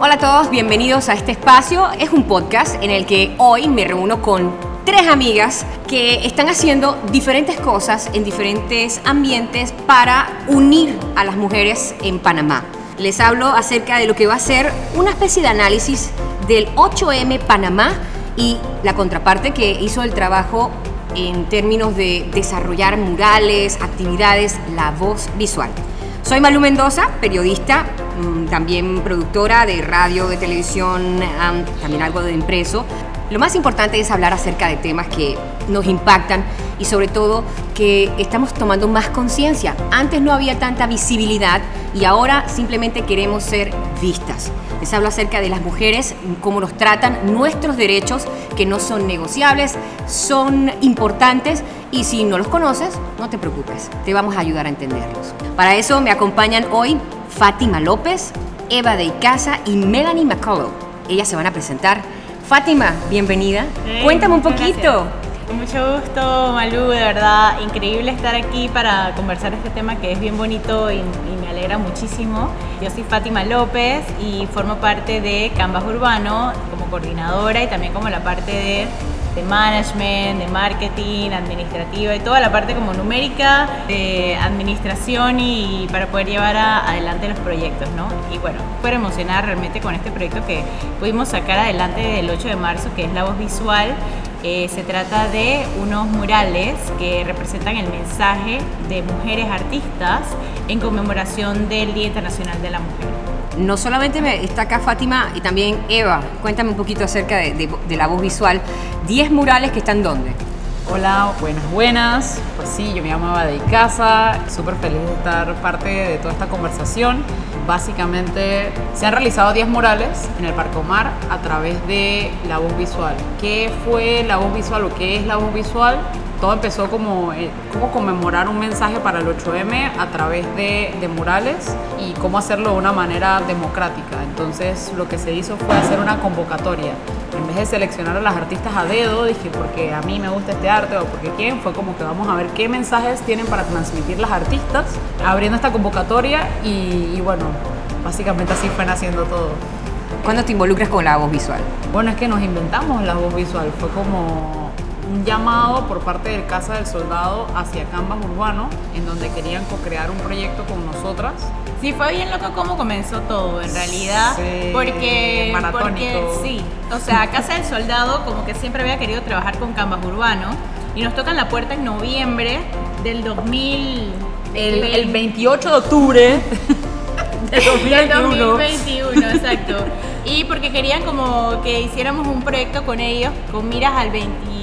Hola a todos, bienvenidos a este espacio. Es un podcast en el que hoy me reúno con tres amigas que están haciendo diferentes cosas en diferentes ambientes para unir a las mujeres en Panamá. Les hablo acerca de lo que va a ser una especie de análisis del 8M Panamá y la contraparte que hizo el trabajo en términos de desarrollar murales, actividades, la voz visual. Soy Malu Mendoza, periodista, mm, también productora de radio, de televisión, también algo de impreso. Lo más importante es hablar acerca de temas que nos impactan y sobre todo que estamos tomando más conciencia. Antes no había tanta visibilidad y ahora simplemente queremos ser vistas. Les hablo acerca de las mujeres, cómo nos tratan, nuestros derechos que no son negociables, son importantes y si no los conoces, no te preocupes, te vamos a ayudar a entenderlos. Para eso me acompañan hoy Fátima López, Eva de Icaza y Melanie McCullough. Ellas se van a presentar Fátima, bienvenida. Cuéntame un poquito. Con mucho gusto, Malú, de verdad, increíble estar aquí para conversar este tema que es bien bonito y, me alegra muchísimo. Yo soy Fátima López y formo parte de Canvas Urbano como coordinadora y también como la parte de de management, de marketing, administrativa y toda la parte como numérica de administración y para poder llevar adelante los proyectos, ¿no? Y bueno, súper emocionada realmente con este proyecto que pudimos sacar adelante el 8 de marzo, que es la voz visual. Eh, se trata de unos murales que representan el mensaje de mujeres artistas en conmemoración del Día Internacional de la Mujer no solamente está acá Fátima y también Eva. Cuéntame un poquito acerca de, la voz visual. ¿10 murales que están dónde? Hola, buenas, buenas. Pues sí, yo me llamo Eva de Casa, súper feliz de estar parte de toda esta conversación. Básicamente se han realizado 10 murales en el Parque Omar a través de la voz visual. ¿Qué fue la voz visual o qué es la voz visual? Todo empezó como, eh, como conmemorar un mensaje para el 8M a través de, de, murales y cómo hacerlo de una manera democrática. Entonces lo que se hizo fue hacer una convocatoria. En vez de seleccionar a las artistas a dedo, dije porque a mí me gusta este arte o porque quién, fue como que vamos a ver qué mensajes tienen para transmitir las artistas, abriendo esta convocatoria y, y bueno, básicamente así fue naciendo todo. ¿Cuándo te involucras con la voz visual? Bueno, es que nos inventamos la voz visual, fue como un llamado por parte del Casa del Soldado hacia Canvas Urbano, en donde querían co-crear un proyecto con nosotras. Sí, fue bien loco cómo comenzó todo, en realidad. Sí, porque, porque, sí, o sea, Casa del Soldado como que siempre había querido trabajar con Canvas Urbano y nos tocan la puerta en noviembre del 2000. El, el 28 de octubre. del 2021. 2021, exacto. Y porque querían como que hiciéramos un proyecto con ellos con miras al 20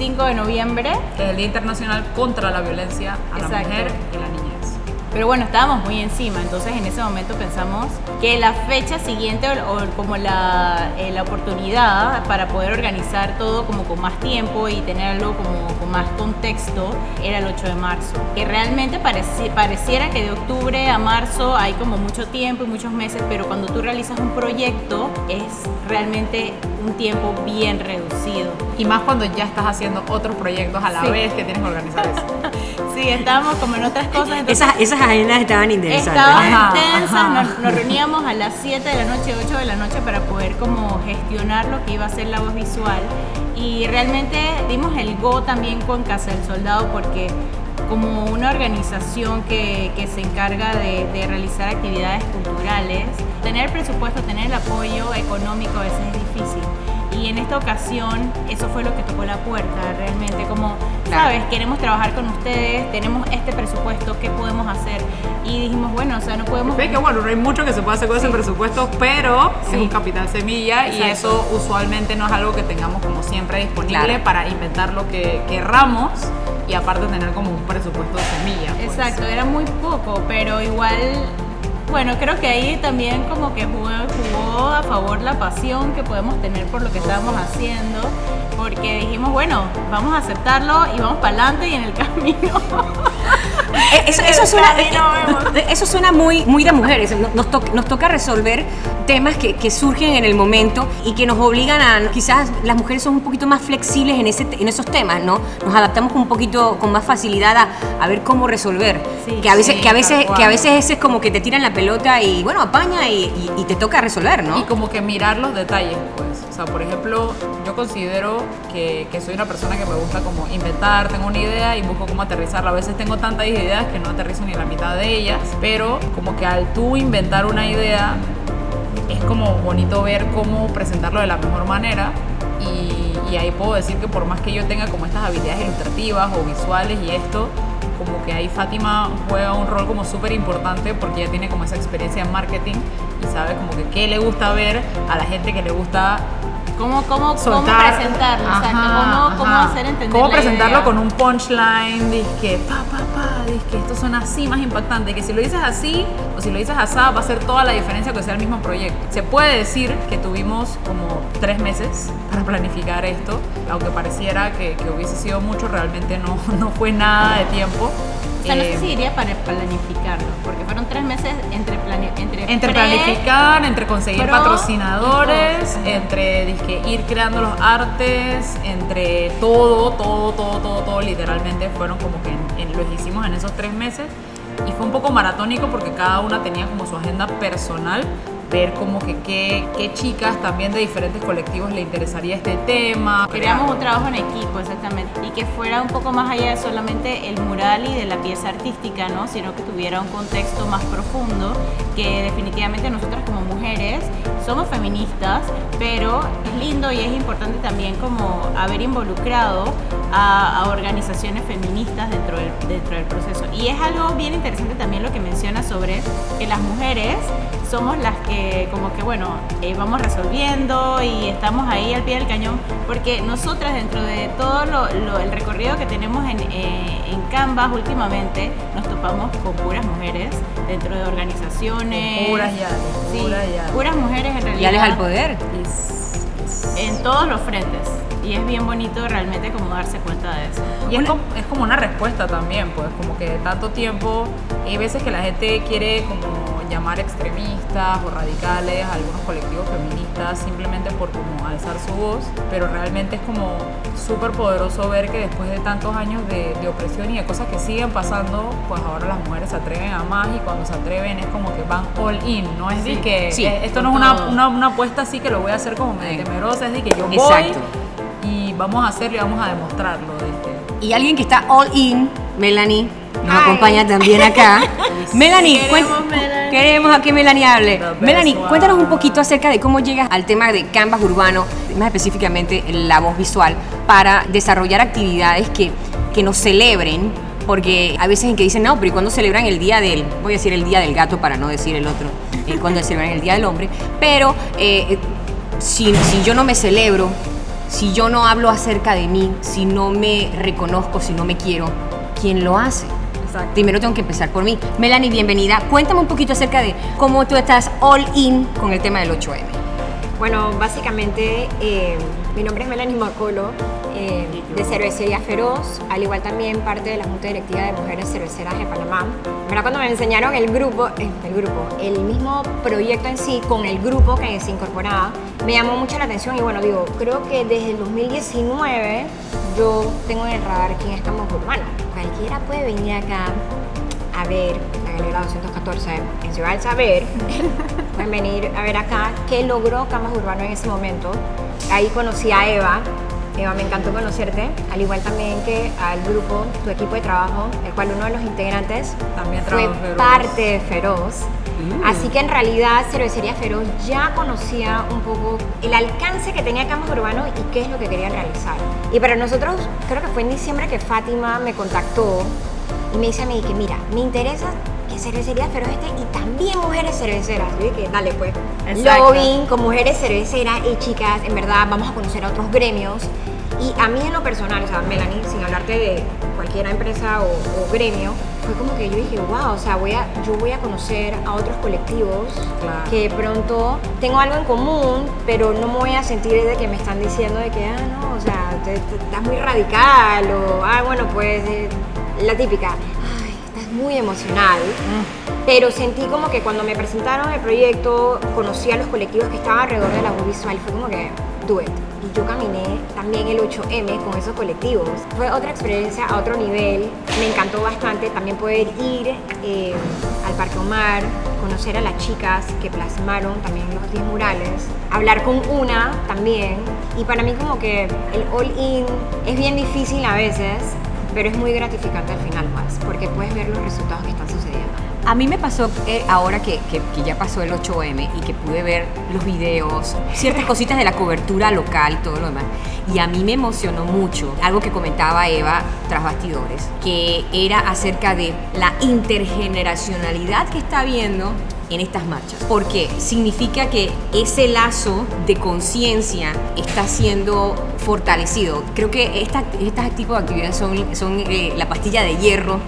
5 de noviembre. Que es el Día Internacional contra la Violencia a la Mujer y la Niñez. Pero bueno, estábamos muy encima, entonces en ese momento pensamos que la fecha siguiente o, como la, eh, la, oportunidad para poder organizar todo como con más tiempo y tenerlo como con más contexto era el 8 de marzo. Que realmente pareciera que de octubre a marzo hay como mucho tiempo y muchos meses, pero cuando tú realizas un proyecto es realmente un tiempo bien reducido. Y más cuando ya estás haciendo otros proyectos a la vez que tienes que organizar eso. sí, estábamos como en otras cosas. esas, esas agendas estaban interesantes. Estaban intensas, nos, reuníamos a las 7 de la noche, 8 de la noche para poder como gestionar lo que iba a ser la voz visual. Y realmente dimos el go también con Casa del Soldado porque como una organización que, que se encarga de, de, realizar actividades culturales, tener presupuesto, tener el apoyo económico a veces es difícil. Y en esta ocasión eso fue lo que tocó la puerta, realmente como, sabes, queremos trabajar con ustedes, tenemos este presupuesto, ¿qué podemos hacer? Y dijimos, bueno, o sea, no podemos... que bueno, no hay mucho que se pueda hacer con ese presupuesto, pero es un capital semilla y eso usualmente no es algo que tengamos como siempre disponible para inventar lo que querramos y aparte tener como un presupuesto de semilla. Pues. Exacto, era muy poco, pero igual bueno, creo que ahí también como que jugó, a favor la pasión que podemos tener por lo que estábamos haciendo, porque dijimos, bueno, vamos a aceptarlo y vamos para adelante y en el camino Eso, eso suena, eh, eso suena muy, muy de mujeres. Nos, to- nos toca resolver temas que, que surgen en el momento y que nos obligan a, quizás las mujeres son un poquito más flexibles en, ese, en esos temas, ¿no? Nos adaptamos un poquito con más facilidad a, a ver cómo resolver. Sí, que a veces, sí, que a veces, que a veces es como que te tiran la pelota y bueno, apaña y, y- y te toca resolver, ¿no? Y como que mirar los detalles, pues. Sea, por ejemplo, yo considero que, que soy una persona que me gusta como inventar, tengo una idea y busco cómo aterrizarla. A veces tengo tantas ideas que no aterrizo ni la mitad de ellas, pero como que al tú inventar una idea, es como bonito ver cómo presentarlo de la mejor manera. Y, y ahí puedo decir que por más que yo tenga como estas habilidades ilustrativas o visuales y esto, como que ahí Fátima juega un rol como súper importante porque ella tiene como esa experiencia en marketing y sabe como que qué le gusta ver a la gente que le gusta ¿Cómo, cómo, cómo presentarlo? Ajá, ¿Cómo, cómo ajá. hacer entender Cómo presentarlo idea? con un punchline, que pa, pa, pa, que esto suena así más impactante, que si lo dices así o si lo dices así va a hacer toda la diferencia que sea el mismo proyecto. Se puede decir que tuvimos como tres meses para planificar esto, aunque pareciera que, que hubiese sido mucho, realmente no, no fue nada de tiempo. O sea, no Eh, sé si diría para planificarlo, porque fueron tres meses entre, plane, entre, Entre planificar, entre conseguir pro patrocinadores, entre dizque, ir creando los artes, entre todo, todo, todo, todo, todo, literalmente fueron como que en- en- los hicimos en esos tres meses. Y fue un poco maratónico porque cada una tenía como su agenda personal, ver como que qué, qué chicas también de diferentes colectivos le interesaría este tema. Queríamos un trabajo en equipo, exactamente, y que fuera un poco más allá de solamente el mural y de la pieza artística, ¿no? Sino que tuviera un contexto más profundo, que definitivamente nosotras como mujeres somos feministas, pero es lindo y es importante también como haber involucrado a, a organizaciones feministas dentro del, dentro del proceso. Y es algo bien interesante también lo que menciona sobre que las mujeres somos las que como que bueno eh, vamos resolviendo y estamos ahí al pie del cañón porque nosotras dentro de todo lo, lo- el recorrido que tenemos en, eh, en Canvas últimamente nos topamos con puras mujeres dentro de organizaciones Puras yales, sí, puras yales. puras mujeres en realidad Y Alex al poder. En todos los frentes y es bien bonito realmente como darse cuenta de eso Y es como, es como una respuesta también, pues, como que de tanto tiempo, hay veces que la gente quiere como llamar extremistas o radicales a algunos colectivos feministas simplemente por como alzar su voz, pero realmente es como súper poderoso ver que después de tantos años de, de opresión y de cosas que siguen pasando, pues ahora las mujeres se atreven a más y cuando se atreven es como que van all in, no es de que Sí, eh, esto no es una, una, una apuesta así que lo voy a hacer como medio Sí. temerosa, es de que yo voy Exacto. y vamos a hacerlo y vamos a demostrarlo. Y alguien que está all in, Melanie, nos Hi. acompaña también acá. Melanie, Melanie. Queremos a que Melanie hable. Melanie, cuéntanos un poquito acerca de cómo llegas al tema de Canvas urbano, más específicamente la voz visual, para desarrollar actividades que, que nos celebren. Porque hay veces en que dicen, no, pero ¿y cuándo celebran el día del, voy a decir el día del gato para no decir el otro, eh, cuando celebran el día del hombre? Pero eh, si, si yo no me celebro, si yo no hablo acerca de mí, si no me reconozco, si no me quiero, ¿quién lo hace? Primero tengo que empezar por mí. Melanie, bienvenida. Cuéntame un poquito acerca de cómo tú estás all in con el tema del 8M. Bueno, básicamente eh, mi nombre es Melanie Macolo, eh, de Cervecería Feroz, al igual también parte de la Junta Directiva de Mujeres Cerveceras de Panamá. ¿Verdad? Cuando me enseñaron el grupo, eh, el grupo, el mismo proyecto en sí, con el grupo que se incorporaba, me llamó mucho la atención y bueno, digo, creo que desde el 2019 yo tengo en el radar quién es Campos Urbano. Cualquiera puede venir acá a ver la Galera 214 en Ciudad del Saber. Pueden venir a ver acá qué logró Camas Urbano en ese momento. Ahí conocí a Eva. Eva, me encantó conocerte, al igual también que al grupo, tu equipo de trabajo, el cual uno de los integrantes También fue Feroz. parte de Feroz. Así que en realidad Cervecería Feroz ya conocía un poco el alcance que tenía Camas Urbano y qué es lo que querían realizar. Y para nosotros, creo que fue en diciembre que Fátima me contactó y me dice a mí que mira, me interesa Cervecería Feroz esté y también mujeres cerveceras. Yo dije, dale pues, Exacto. lobbying con mujeres cerveceras y chicas, en verdad vamos a conocer a otros gremios. Y a mí en lo personal, o sea, Melanie, sin hablarte de cualquier empresa o, o gremio, fue como que yo dije, wow, o sea, voy a, yo voy a conocer a otros colectivos Claro. que pronto tengo algo en común, pero no me voy a sentir de que me están diciendo de que, ah, no, o sea, te- te- estás muy radical o, ah, bueno, pues eh, la típica, muy emocional, pero sentí como que cuando me presentaron el proyecto, conocí a los colectivos que estaban alrededor de la voz visual y fue como que, do it. Y yo caminé también el 8M con esos colectivos. Fue otra experiencia a otro nivel, me encantó bastante también poder ir eh, al Parque Omar, conocer a las chicas que plasmaron también los 10 murales, hablar con una también. Y para mí como que el all-in es bien difícil a veces, pero es muy gratificante al final más, porque puedes ver los resultados que están sucediendo. A mí me pasó que ahora que, que- que ya pasó el 8M y que pude ver los videos, ciertas cositas de la cobertura local y todo lo demás, y a mí me emocionó mucho algo que comentaba Eva tras bastidores, que era acerca de la intergeneracionalidad que está habiendo en estas marchas, porque significa que ese lazo de conciencia está siendo fortalecido. Creo que esta, estas tipos de actividades son, son eh, la pastilla de hierro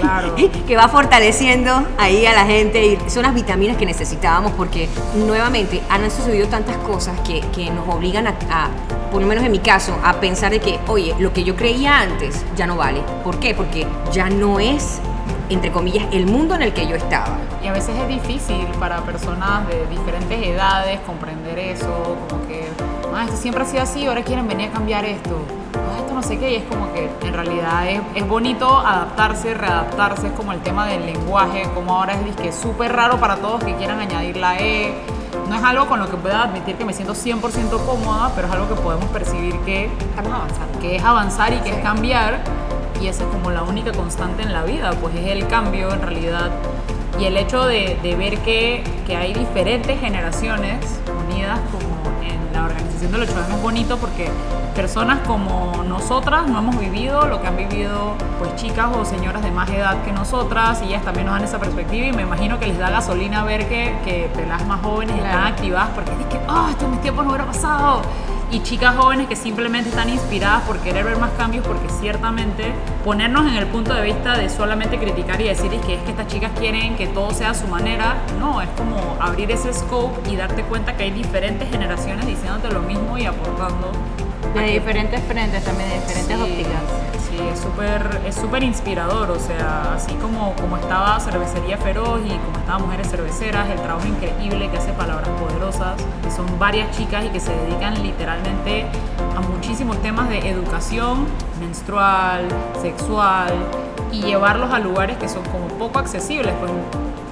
Claro. que va fortaleciendo ahí a la gente y son las vitaminas que necesitábamos porque nuevamente han sucedido tantas cosas que, que nos obligan a, a, por lo menos en mi caso, a pensar de que, oye, lo que yo creía antes ya no vale. ¿Por qué? Porque ya no es, entre comillas, el mundo en el que yo estaba. Y a veces es difícil para personas de diferentes edades comprender eso, como que, ah, esto siempre ha sido así, ahora quieren venir a cambiar esto. Ah, esto no sé qué, y es como que en realidad es, es bonito adaptarse, readaptarse, es como el tema del lenguaje, como ahora es disque súper raro para todos que quieran añadir la E. No es algo con lo que pueda admitir que me siento 100% cómoda, pero es algo que podemos percibir que Estamos avanzando. que es avanzar y que es cambiar y esa es como la única constante en la vida, pues es el cambio en realidad. Y el hecho de, de ver que, que hay diferentes generaciones unidas como en la organización del 8M es bonito porque personas como nosotras no hemos vivido lo que han vivido pues chicas o señoras de más edad que nosotras y ellas también nos dan esa perspectiva y me imagino que les da gasolina ver que, que pelas más jóvenes están activadas porque es que, ah, esto en mis tiempos no hubiera pasado y chicas jóvenes que simplemente están inspiradas por querer ver más cambios porque ciertamente ponernos en el punto de vista de solamente criticar y decir "Es que es que estas chicas quieren que todo sea a su manera, no, es como abrir ese scope y darte cuenta que hay diferentes generaciones diciéndote lo mismo y aportando. De diferentes frentes también, de diferentes Sí, ópticas. Sí, es súper es súper inspirador, o sea, así como, como estaba Cervecería Feroz y como estaba Mujeres Cerveceras, el trabajo increíble que hace Palabras Poderosas, que son varias chicas y que se dedican literalmente a muchísimos temas de educación menstrual, sexual y llevarlos a lugares que son como poco accesibles, pues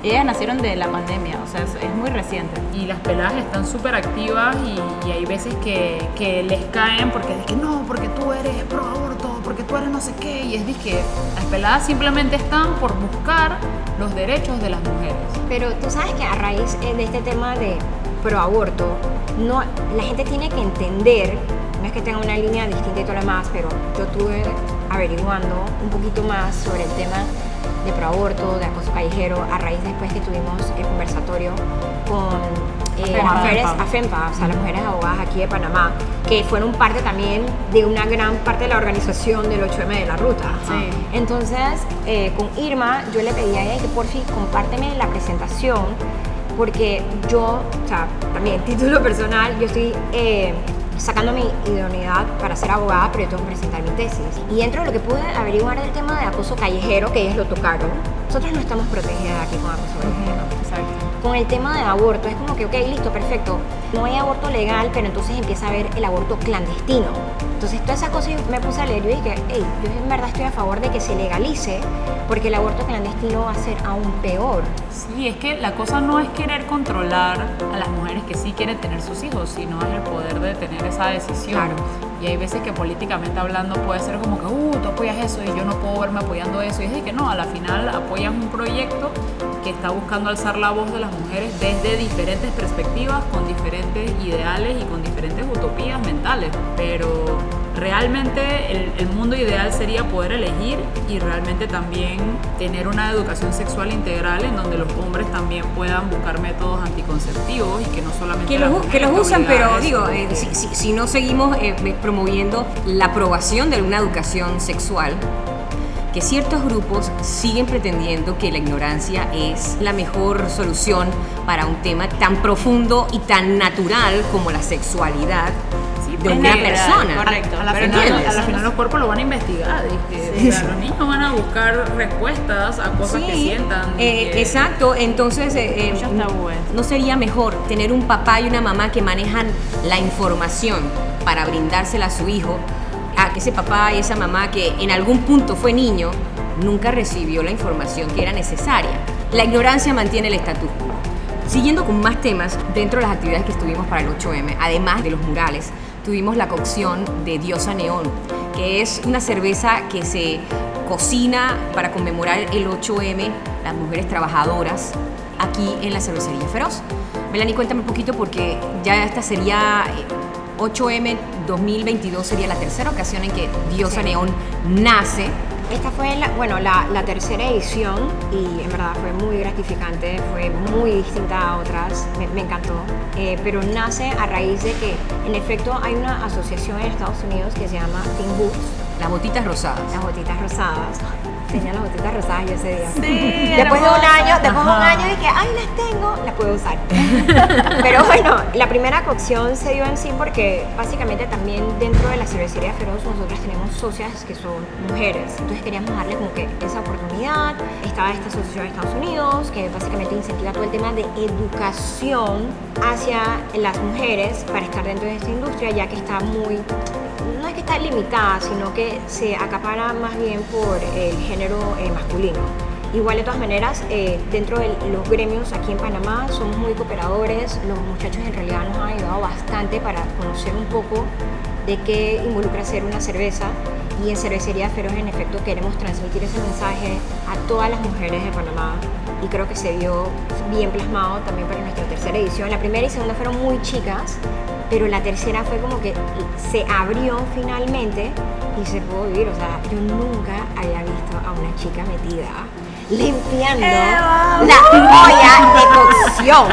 Ellas nacieron de la pandemia, o sea, es, es muy reciente. y las peladas están súper activas y, y hay veces que, que les caen porque es que no, porque tú eres pro aborto, porque tú eres no sé qué, y es que las peladas simplemente están por buscar los derechos de las mujeres. Pero tú sabes que a raíz eh, de este tema de proaborto, no, la gente tiene que entender, no es que tenga una línea distinta y todo lo demás, pero yo estuve averiguando un poquito más sobre el tema de proaborto, de acoso callejero, a raíz después que tuvimos el conversatorio con eh, mujeres AFEMPA, o sea, las mujeres abogadas aquí de Panamá, que fueron parte también de una gran parte de la organización del 8M de la ruta. Sí. Entonces, eh, con Irma, yo le pedí a ella que por fin compárteme la presentación, porque yo, o sea, también título personal, yo estoy eh, sacando mi idoneidad para ser abogada, pero yo tengo que presentar mi tesis. Y dentro de lo que pude averiguar del tema de acoso callejero, que ellos lo tocaron, nosotros no estamos protegidas aquí con acoso callejero Exacto. Con el tema de aborto, es como que, ok, listo, perfecto. No hay aborto legal, pero entonces empieza a haber el aborto clandestino. Entonces, toda esa cosa yo me puse a leer y dije, hey, yo en verdad estoy a favor de que se legalice, porque el aborto clandestino va a ser aún peor. Sí, es que la cosa no es querer controlar a las mujeres que sí quieren tener sus hijos, sino es el poder de tener esa decisión. Claro. Y hay veces que políticamente hablando puede ser como que, uh, tú apoyas eso y yo no puedo verme apoyando eso. Y es de que no, a la final apoyas un proyecto que está buscando alzar la voz de las mujeres desde diferentes perspectivas, con diferentes ideales y con diferentes utopías mentales. Pero realmente el, el mundo ideal sería poder elegir y realmente también tener una educación sexual integral en donde los hombres también puedan buscar métodos anticonceptivos y que no solamente Que los, que los usan, pero digo, eh, si, si- si no seguimos eh, promoviendo la aprobación de una educación sexual, que ciertos grupos siguen pretendiendo que la ignorancia es la mejor solución para un tema tan profundo y tan natural como la sexualidad. Sí, de una persona. correcto. A la, Pero final, a la final los cuerpos lo van a investigar. Sí, o sea, sí. los niños van a buscar respuestas a cosas que sientan. eh, que- exacto, entonces eh, eh, no sería mejor tener un papá y una mamá que manejan la información para brindársela a su hijo, ese papá y esa mamá que en algún punto fue niño nunca recibió la información que era necesaria. La ignorancia mantiene el estatus quo. Siguiendo con más temas, dentro de las actividades que estuvimos para el 8M, además de los murales, tuvimos la cocción de Diosa Neón, que es una cerveza que se cocina para conmemorar el 8M, las mujeres trabajadoras, aquí en la cervecería Feroz. Melanie, cuéntame un poquito porque ya esta sería eh, 8M 2022, sería la tercera ocasión en que Diosa Sí. Neón nace. Esta fue la, bueno, la, la tercera edición y en verdad fue muy gratificante, fue muy distinta a otras, me, me encantó, Eh, pero nace a raíz de que en efecto hay una asociación en Estados Unidos que se llama Teen Boots, Las botitas rosadas. las botitas rosadas. Tenía las botitas rosadas yo ese día. Sí, Después de un año, después de un año dije, ay, las tengo, las puedo usar. Pero bueno, la primera cocción se dio en sí porque básicamente también dentro de la cervecería Feroz nosotras tenemos socias que son mujeres. Entonces queríamos darle como que esa oportunidad. Estaba esta asociación de Estados Unidos que básicamente incentiva todo el tema de educación hacia las mujeres para estar dentro de esta industria ya que está muy no es que está limitada, sino que se acapara más bien por el género eh, masculino. Igual de todas maneras, eh, dentro de los gremios aquí en Panamá somos muy cooperadores, los muchachos en realidad nos han ayudado bastante para conocer un poco de qué involucra hacer una cerveza y en Cervecería Feroz en efecto queremos transmitir ese mensaje a todas las mujeres de Panamá y creo que se vio bien plasmado también para nuestra tercera edición. La primera y segunda fueron muy chicas, pero la tercera fue como que se abrió finalmente y se pudo vivir. O sea, yo nunca había visto a una chica metida limpiando Eva. la olla de cocción.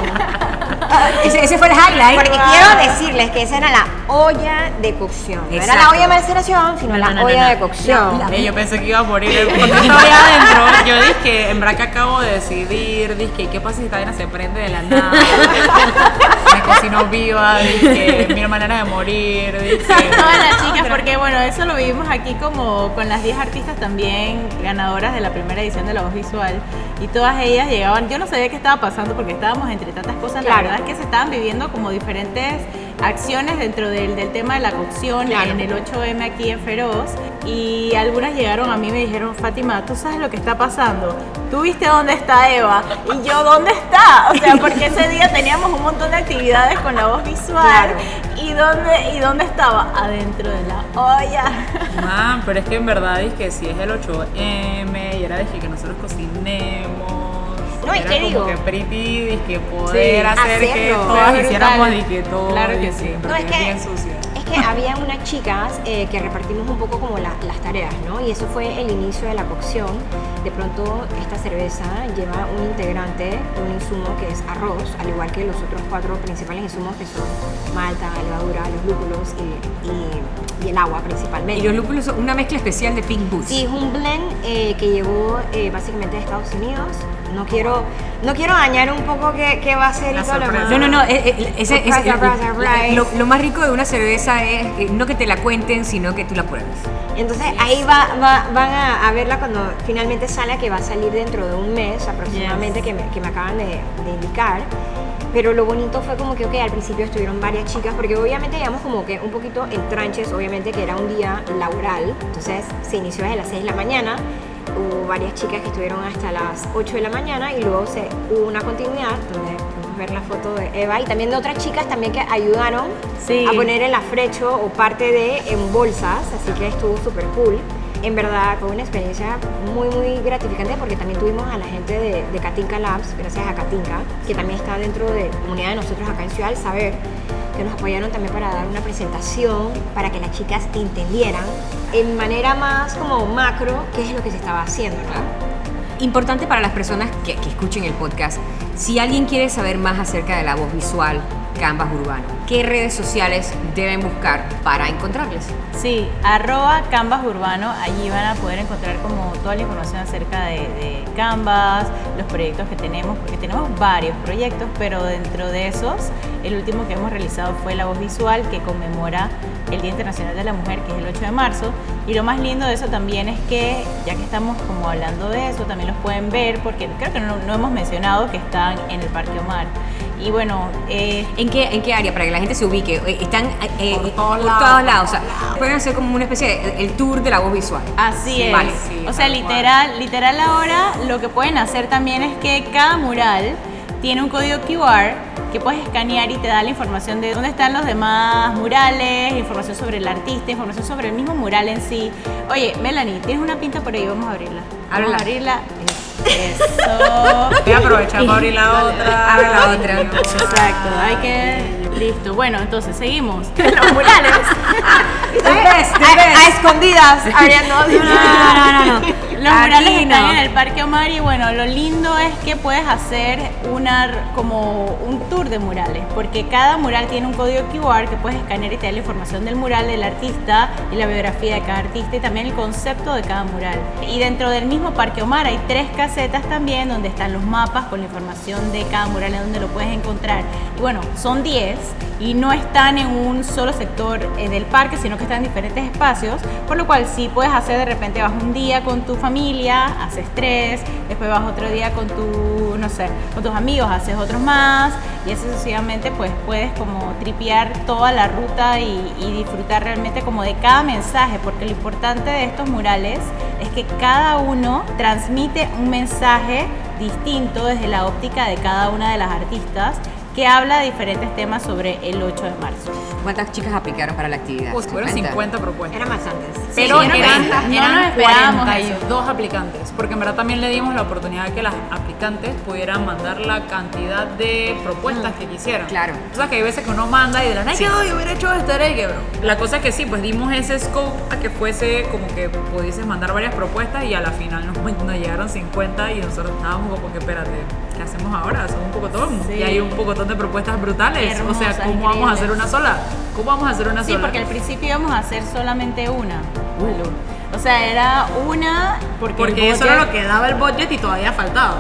Ese, ese fue el highlight. Porque quiero decirles que esa era la olla de cocción. No era la olla de maceración, sino No, la no, no, olla no. de cocción. La- Eh, yo pensé que iba a morir cuando estaba ahí adentro. Yo dije, en verdad que acabo de decidir, dije, ¿qué pasa si esta vaina se prende de la nada? Me cocino viva, dije, mi manera de morir, dije. Todas las chicas, porque bueno, eso lo vivimos aquí como con las 10 artistas también ganadoras de la primera edición de La Voz Visual. Y todas ellas llegaban, yo no sabía qué estaba pasando porque estábamos entre tantas cosas. La Claro. verdad es que se estaban viviendo como diferentes acciones dentro del, del tema de la cocción Claro. en el 8M aquí en Feroz. Y algunas llegaron a mí y me dijeron, Fátima, ¿tú sabes lo que está pasando? ¿Tú viste dónde está Eva? Y yo, ¿dónde está? O sea, porque ese día teníamos un montón de actividades con la voz visual. Claro. ¿Y dónde, ¿Y dónde estaba? Adentro de la olla. Man, pero es que en verdad dije, si es el 8M y era dije que nosotros cocinemos. No, ¿y qué como digo? que pretty, dije poder Sí, hacer que todas hiciéramos brutal. dije todo. Claro que sí. No, es que- bien. Es que había unas chicas eh, que repartimos un poco como la- las tareas, ¿no? Y eso fue el inicio de la cocción. De pronto esta cerveza lleva un integrante, un insumo que es arroz, al igual que los otros cuatro principales insumos que son malta, levadura, los lúpulos y, y- y el agua principalmente. Y los lúpulos son una mezcla especial de Pink Boots. Sí, es un blend eh, que llegó eh, básicamente de Estados Unidos. No quiero, no quiero dañar un poco qué, qué va a ser y todo lo. No, no, no, eh, eh, ese- ese- surprise, surprise. lo, lo más rico de una cerveza es eh, no que te la cuenten, sino que tú la pruebes. Entonces ahí va, va- van a, a verla cuando finalmente sale, que va a salir dentro de un mes aproximadamente, que, me, que me acaban de, de indicar. Pero lo bonito fue como que, ok, al principio estuvieron varias chicas, porque obviamente llegamos como que un poquito en tranches, obviamente que era un día laboral, entonces se inició desde las 6 de la mañana, hubo varias chicas que estuvieron hasta las 8 de la mañana y luego se, hubo una continuidad donde ver la foto de Eva y también de otras chicas también que ayudaron Sí. a poner el afrecho o parte de en bolsas, así que estuvo súper cool. En verdad fue una experiencia muy muy gratificante porque también tuvimos a la gente de, de Katinka Labs, gracias a Katinka, que también está dentro de la comunidad de nosotros acá en Ciudad del Saber, que nos apoyaron también para dar una presentación para que las chicas entendieran en manera más como macro qué es lo que se estaba haciendo, ¿no? Importante para las personas que, que escuchen el podcast, si alguien quiere saber más acerca de la voz visual, Canvas Urbano. ¿Qué redes sociales deben buscar para encontrarles? Sí, arroba Canvas Urbano, allí van a poder encontrar como toda la información acerca de, de Canvas, los proyectos que tenemos, porque tenemos varios proyectos, pero dentro de esos, el último que hemos realizado fue La Voz Visual, que conmemora el Día Internacional de la Mujer, que es el 8 de marzo. Y lo más lindo de eso también es que, ya que estamos como hablando de eso, también los pueden ver, porque creo que no, no hemos mencionado que están en el Parque Omar. Y bueno, eh, ¿En qué, ¿En qué área? Para que la gente se ubique. Eh, Están eh, Por todos lados, todos por lados. O sea, pueden hacer como una especie de el tour de la voz visual. Así Sí, es. vale. Sí, o sea, literal, literal ahora lo que pueden hacer también es que cada mural tiene un código QR que puedes escanear y te da la información de dónde están los demás murales, información sobre el artista, información sobre el mismo mural en sí. Oye, Melanie, tienes una pinta por ahí, vamos a abrirla. Vamos a abrirla. Es- Eso. Voy a aprovechar para abrir la otra. Abre la otra. Exacto, hay que. Listo. Bueno, entonces seguimos. Los murales. A, a escondidas, Ariana. No, no, no, no. Los murales Aquí están no. en el Parque Omar y bueno, lo lindo es que puedes hacer una, como un tour de murales, porque cada mural tiene un código QR que puedes escanear y te da la información del mural, del artista y la biografía de cada artista y también el concepto de cada mural. Y dentro del mismo Parque Omar hay tres casetas también donde están los mapas con la información de cada mural en donde lo puedes encontrar. Y bueno, son 10 y no están en un solo sector eh, del parque, sino que están en diferentes espacios, por lo cual sí puedes hacer de repente vas un día con tu familia, haces tres, después vas otro día con tu, no sé, con tus amigos, haces otros más y así sucesivamente pues puedes como tripear toda la ruta y, y disfrutar realmente como de cada mensaje, porque lo importante de estos murales es que cada uno transmite un mensaje distinto desde la óptica de cada una de las artistas que habla de diferentes temas sobre el 8 de marzo. ¿Cuántas chicas aplicaron para la actividad? Pues fueron 50 propuestas. Eran bastantes. Pero Sí, eran, no nos eran esperábamos 42 aplicantes, porque en verdad también le dimos la oportunidad de que las aplicantes pudieran mandar la cantidad de propuestas que quisieran. Claro. O sea, que hay veces que uno manda y de la nada, Sí. que "Ay, yo hubiera hecho y que, bro. La cosa es que sí, pues dimos ese scope a que fuese como que pudieses mandar varias propuestas y a la final nos, nos llegaron 50 y nosotros estábamos como que, espérate, ¿qué hacemos ahora? Son un pocotón. Sí. Y hay un pocotón de propuestas brutales. o sea, ¿cómo vamos a hacer una sola? ¿Cómo vamos a hacer una Sí, sola? porque al principio íbamos a hacer solamente una. Malú. O sea, era una porque, Porque eso era lo que daba el budget y todavía faltaba.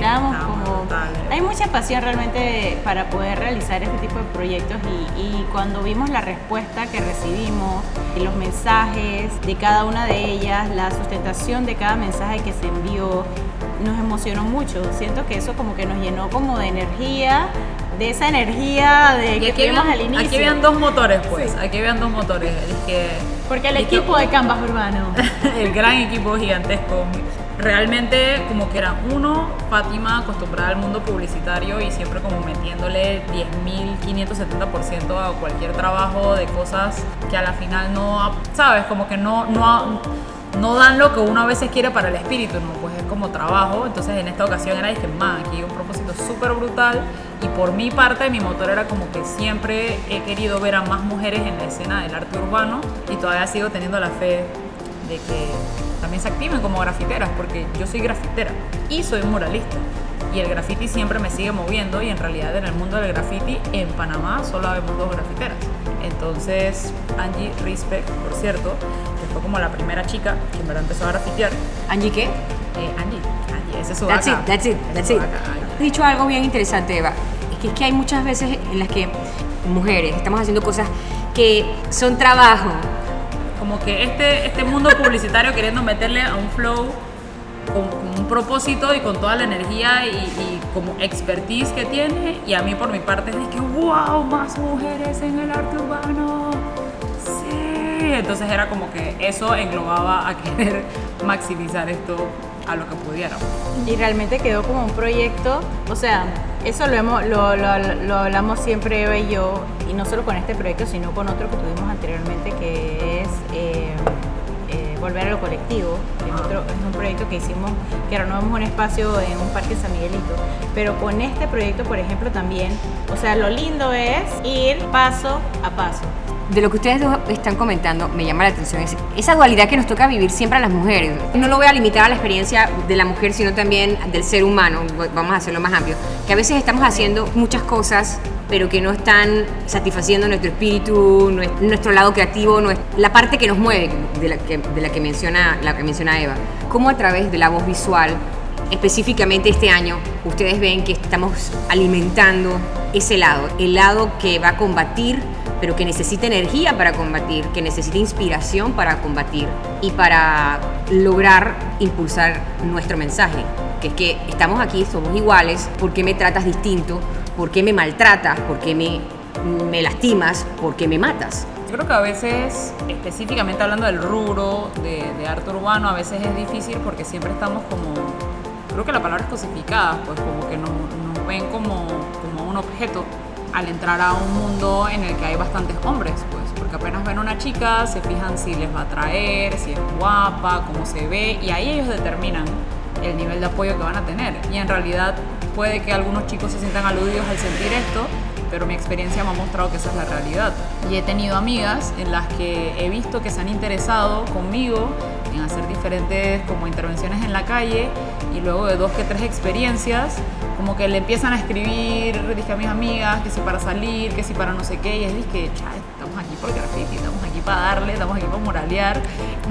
Sí, como... Hay mucha pasión realmente para poder realizar este tipo de proyectos y, y cuando vimos la respuesta que recibimos, los mensajes de cada una de ellas, la sustentación de cada mensaje que se envió, nos emocionó mucho. Siento que eso como que nos llenó como de energía, de esa energía de que tuvimos al inicio. aquí habían dos motores, pues. Aquí habían dos motores. El que, Porque el equipo de Canvas Urbano. el gran equipo gigantesco. Realmente como que era uno, Fátima acostumbrada al mundo publicitario y siempre como metiéndole 10.570% a cualquier trabajo de cosas que a la final no, sabes, como que no, no, no dan lo que uno a veces quiere para el espíritu, ¿no? Pues es como trabajo. Entonces en esta ocasión era, dije, man, aquí hay un propósito súper brutal y por mi parte mi motor era como que siempre he querido ver a más mujeres en la escena del arte urbano y todavía sigo teniendo la fe de que también se activen como grafiteras, porque yo soy grafitera y soy muralista. Y el graffiti siempre me sigue moviendo y en realidad en el mundo del graffiti en Panamá solo vemos dos grafiteras. Entonces Angie Respect, por cierto, que fue como la primera chica que en verdad empezó a grafitear. ¿Angie qué? Eh, Angie, Angie, ese es su That's it, that's it, that's it. Has dicho algo bien interesante, Eva. Es que, es que hay muchas veces en las que mujeres estamos haciendo cosas que son trabajo. Como que este, este mundo publicitario queriendo meterle a un flow con, un propósito y con toda la energía y, como expertise que tiene y a mí por mi parte es que wow, más mujeres en el arte urbano. Sí, entonces era como que eso englobaba a querer maximizar esto a lo que pudiéramos. Y realmente quedó como un proyecto, o sea, eso lo, hemos, lo, lo- lo hablamos siempre Eva y yo, y no solo con este proyecto, sino con otro que tuvimos anteriormente, Volver a lo Colectivo, que es, otro- es un proyecto que hicimos, que renovamos un espacio en un parque en San Miguelito. Pero con este proyecto, por ejemplo, también, o sea, lo lindo es ir paso a paso. De lo que ustedes dos están comentando me llama la atención es esa dualidad que nos toca vivir siempre a las mujeres. No lo voy a limitar a la experiencia de la mujer, sino también del ser humano, vamos a hacerlo más amplio, que a veces estamos haciendo muchas cosas pero que no están satisfaciendo nuestro espíritu, nuestro lado creativo, la parte que nos mueve, de la que, menciona, la que menciona Eva. ¿Cómo a través de la voz visual específicamente este año, ustedes ven que estamos alimentando ese lado, el lado que va a combatir, pero que necesita energía para combatir, que necesita inspiración para combatir y para lograr impulsar nuestro mensaje, que es que estamos aquí, somos iguales, ¿por qué me tratas distinto? ¿Por qué me maltratas? ¿Por qué me, me lastimas? ¿Por qué me matas? Yo creo que a veces, específicamente hablando del rubro de, de arte urbano, a veces es difícil porque siempre estamos como creo que la palabra es cosificada, pues como que nos, ven como, como un objeto al entrar a un mundo en el que hay bastantes hombres, pues, porque apenas ven una chica, se fijan si les va a atraer, si es guapa, cómo se ve, y ahí ellos determinan el nivel de apoyo que van a tener. Y en realidad puede que algunos chicos se sientan aludidos al sentir esto, pero mi experiencia me ha mostrado que esa es la realidad. Y he tenido amigas en las que he visto que se han interesado conmigo en hacer diferentes como intervenciones en la calle y luego de dos que tres experiencias como que le empiezan a escribir dije a mis amigas que si para salir que si para no sé qué y es que estamos aquí por graffiti estamos aquí para darle estamos aquí para moralear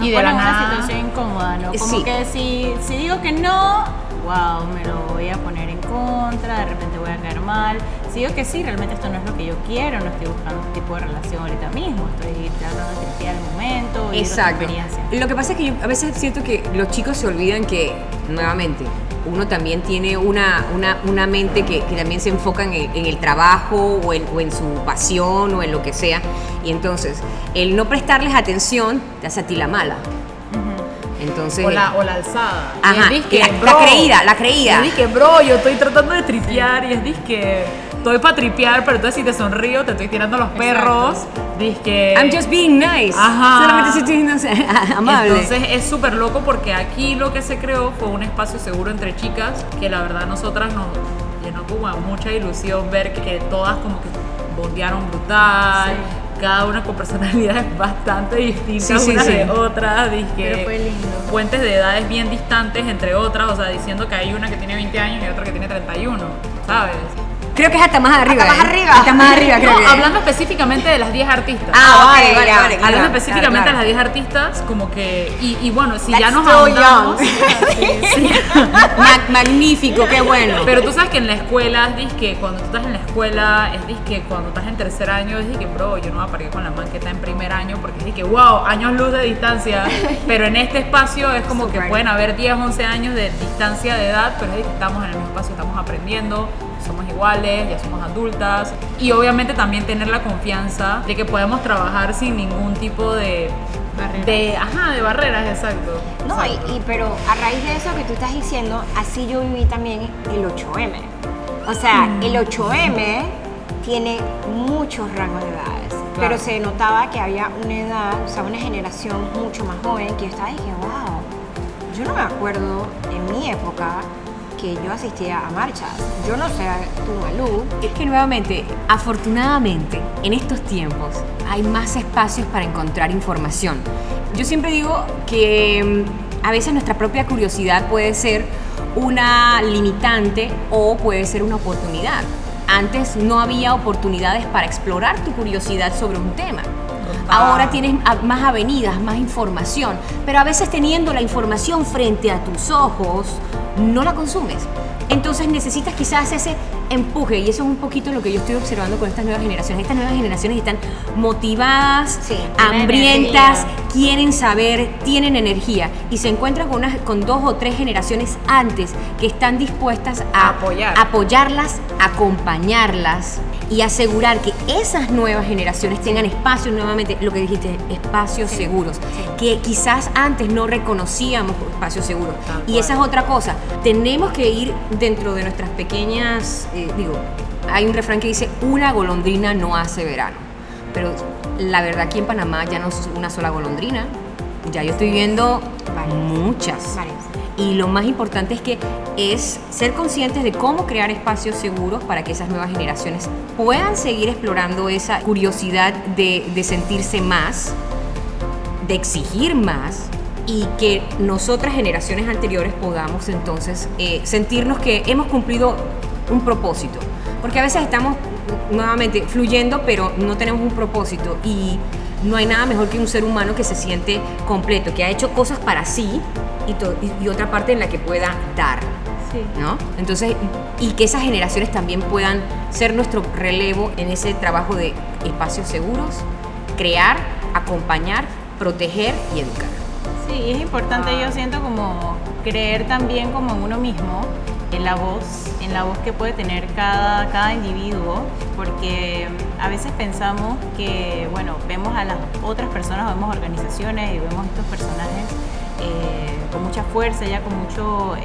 y de la una situación incómoda no como que si, si digo que no wow me lo voy a poner en contra de repente voy a caer mal. Si digo que sí realmente esto no es lo que yo quiero no estoy buscando un tipo de relación ahorita mismo estoy tratando de tripear el momento y Exacto. experiencia. Lo que pasa es que yo a veces siento que los chicos se olvidan que nuevamente uno también tiene una, una, una mente que, que, también se enfoca en el, en el trabajo o en, o en, su pasión o en lo que sea. Y entonces, el no prestarles atención te hace a ti la mala. Entonces, o, la, o la alzada. Ajá, la, creída, la creída. Y es que, bro, yo estoy tratando de tripear y es que estoy para tripear, pero entonces si te sonrío, te estoy tirando los perros. que I'm just being nice. Ajá. Solamente estoy siendo amable. Entonces es súper loco porque aquí lo que se creó fue un espacio seguro entre chicas que la verdad nosotras nos llenó como mucha ilusión ver que todas como que bondearon brutal. cada una con personalidades bastante distintas unas de otras, Pero fue lindo. puentes de edades bien distantes entre otras, o sea, diciendo que hay una que tiene 20 años y otra que tiene 31, ¿sabes? Creo que es hasta más arriba. Hasta más ¿eh? arriba. Hasta más arriba, creo no, que. Hablando específicamente de las 10 artistas. Ah, vale, vale, vale. Hablando específicamente de las 10 artistas, como que. Y, y bueno, si ya nos ahondamos. sí, magnífico, qué bueno. Pero tú sabes que en la escuela, es que cuando tú estás en la escuela, es que cuando estás en tercer año, es que, bro, yo no me aparezco con la man que está en primer año, porque es que, wow, años luz de distancia. Pero en este espacio es como que pueden haber 10, 11 años de distancia de edad, pero es que estamos en el mismo espacio, estamos aprendiendo somos iguales, ya somos adultas y obviamente también tener la confianza de que podemos trabajar sin ningún tipo de barreras. De, ajá, de barreras, exacto. No, Y, pero a raíz de eso que tú estás diciendo, así yo viví también el 8M. O sea, mm. el 8M tiene muchos rangos de edades, pero se notaba que había una edad, o sea, una generación mucho más joven que yo estaba y dije, wow, yo no me acuerdo en mi época que yo asistía a marchas. Yo no sé tu Malú. Es que nuevamente, afortunadamente, en estos tiempos hay más espacios para encontrar información. Yo siempre digo que mm, a veces nuestra propia curiosidad puede ser una limitante o puede ser una oportunidad. Antes no había oportunidades para explorar tu curiosidad sobre un tema. Ahora tienes más avenidas, más información, pero a veces teniendo la información frente a tus ojos, no la consumes. Entonces necesitas quizás ese empuje y eso es un poquito lo que yo estoy observando con estas nuevas generaciones. Estas nuevas generaciones están motivadas, hambrientas, quieren saber, tienen energía y se encuentran con, con dos o tres generaciones antes que están dispuestas a Apoyar. apoyarlas, acompañarlas y asegurar que esas nuevas generaciones tengan espacios nuevamente, lo que dijiste, espacios seguros, que quizás antes no reconocíamos espacios seguros. y esa es otra cosa, tenemos que ir dentro de nuestras pequeñas, eh, digo, hay un refrán que dice, una golondrina no hace verano, pero la verdad aquí en Panamá ya no es una sola golondrina, ya yo estoy viendo muchas. y lo más importante es que es ser conscientes de cómo crear espacios seguros para que esas nuevas generaciones puedan seguir explorando esa curiosidad de, de sentirse más, de exigir más y que nosotras generaciones anteriores podamos entonces eh, sentirnos que hemos cumplido un propósito. Porque a veces estamos nuevamente fluyendo, pero no tenemos un propósito y no hay nada mejor que un ser humano que se siente completo, que ha hecho cosas para sí y, y- y otra parte en la que pueda dar. Sí. ¿no? Entonces, y que esas generaciones también puedan ser nuestro relevo en ese trabajo de espacios seguros, crear, acompañar, proteger y educar. Sí, es importante, yo siento como creer también como en uno mismo, en la voz, en la voz que puede tener cada, cada individuo, porque a veces pensamos que, bueno, vemos a las otras personas, vemos organizaciones y vemos estos personajes eh, con mucha fuerza, ya con muchos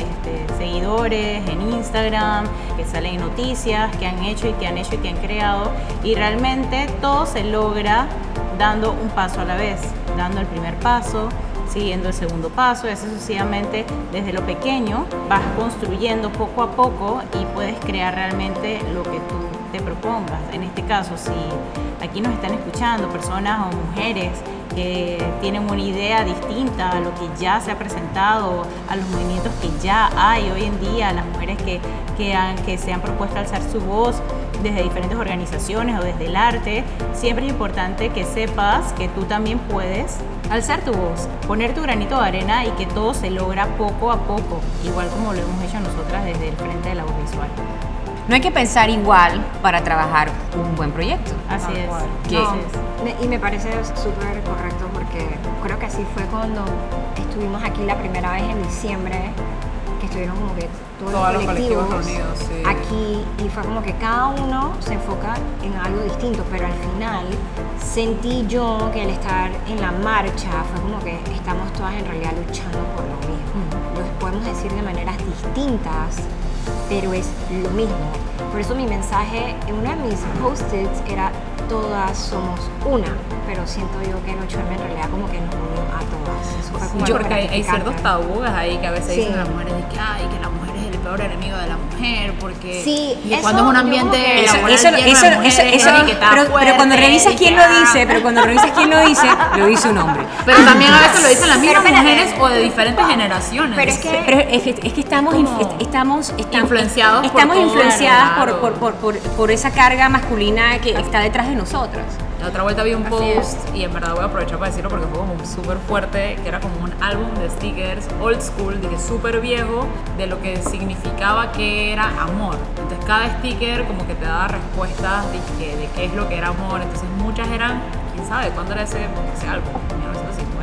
seguidores en Instagram, que salen en noticias, que han hecho y que han hecho y que han creado, y realmente todo se logra dando un paso a la vez, dando el primer paso, siguiendo el segundo paso, y así sucesivamente desde lo pequeño vas construyendo poco a poco y puedes crear realmente lo que tú te propongas. En este caso, si aquí nos están escuchando personas o mujeres que tienen una idea distinta a lo que ya se ha presentado, a los movimientos que ya hay hoy en día, a las mujeres que, que, han- que se han propuesto alzar su voz desde diferentes organizaciones o desde el arte, siempre es importante que sepas que tú también puedes alzar tu voz, poner tu granito de arena y que todo se logra poco a poco, igual como lo hemos hecho nosotras desde el frente de la voz visual. No hay que pensar igual para trabajar un buen proyecto. Así es. Que-. Me- Y me parece súper correcto porque creo que así fue cuando estuvimos aquí la primera vez en diciembre, que estuvieron como que todos, Todos los los colectivos, colectivos reunidos, sí. aquí y fue como que cada uno se enfoca en algo distinto, pero al final sentí yo que el estar en la marcha fue como que estamos todas en realidad luchando por lo mismo. Lo podemos decir de maneras distintas, pero es lo mismo. Por eso mi mensaje en uno de mis post-its era todas somos una, pero siento yo que el 8M en realidad como que nos unió a todas. Eso fue como porque hay, hay ciertos tabúes ahí que a veces Sí. dicen las mujeres de que, ay, que la mujer peor enemigo de la mujer, porque Sí, y que eso cuando es un ambiente Eso, laboral eso, de mujeres, eso, que pero, pero cuando revisas quién lo dice, pero cuando revisas quién lo dice, lo dice un hombre. Pero también a veces lo dicen las mismas mujeres o de diferentes generaciones. Pero es que- Pero es que, es que estamos, estamos, estamos influenciados estamos influenciadas por, claro. por, por, por, por esa carga masculina que está detrás de nosotras. La otra vuelta vi un post y en verdad voy a aprovechar para decirlo porque fue como súper fuerte, que era como un álbum de stickers old school, dije súper viejo, de lo que significaba que era amor. Entonces cada sticker como que te daba respuestas dije, de qué es lo que era amor. Entonces muchas eran, quién sabe, cuándo era ese, ese álbum,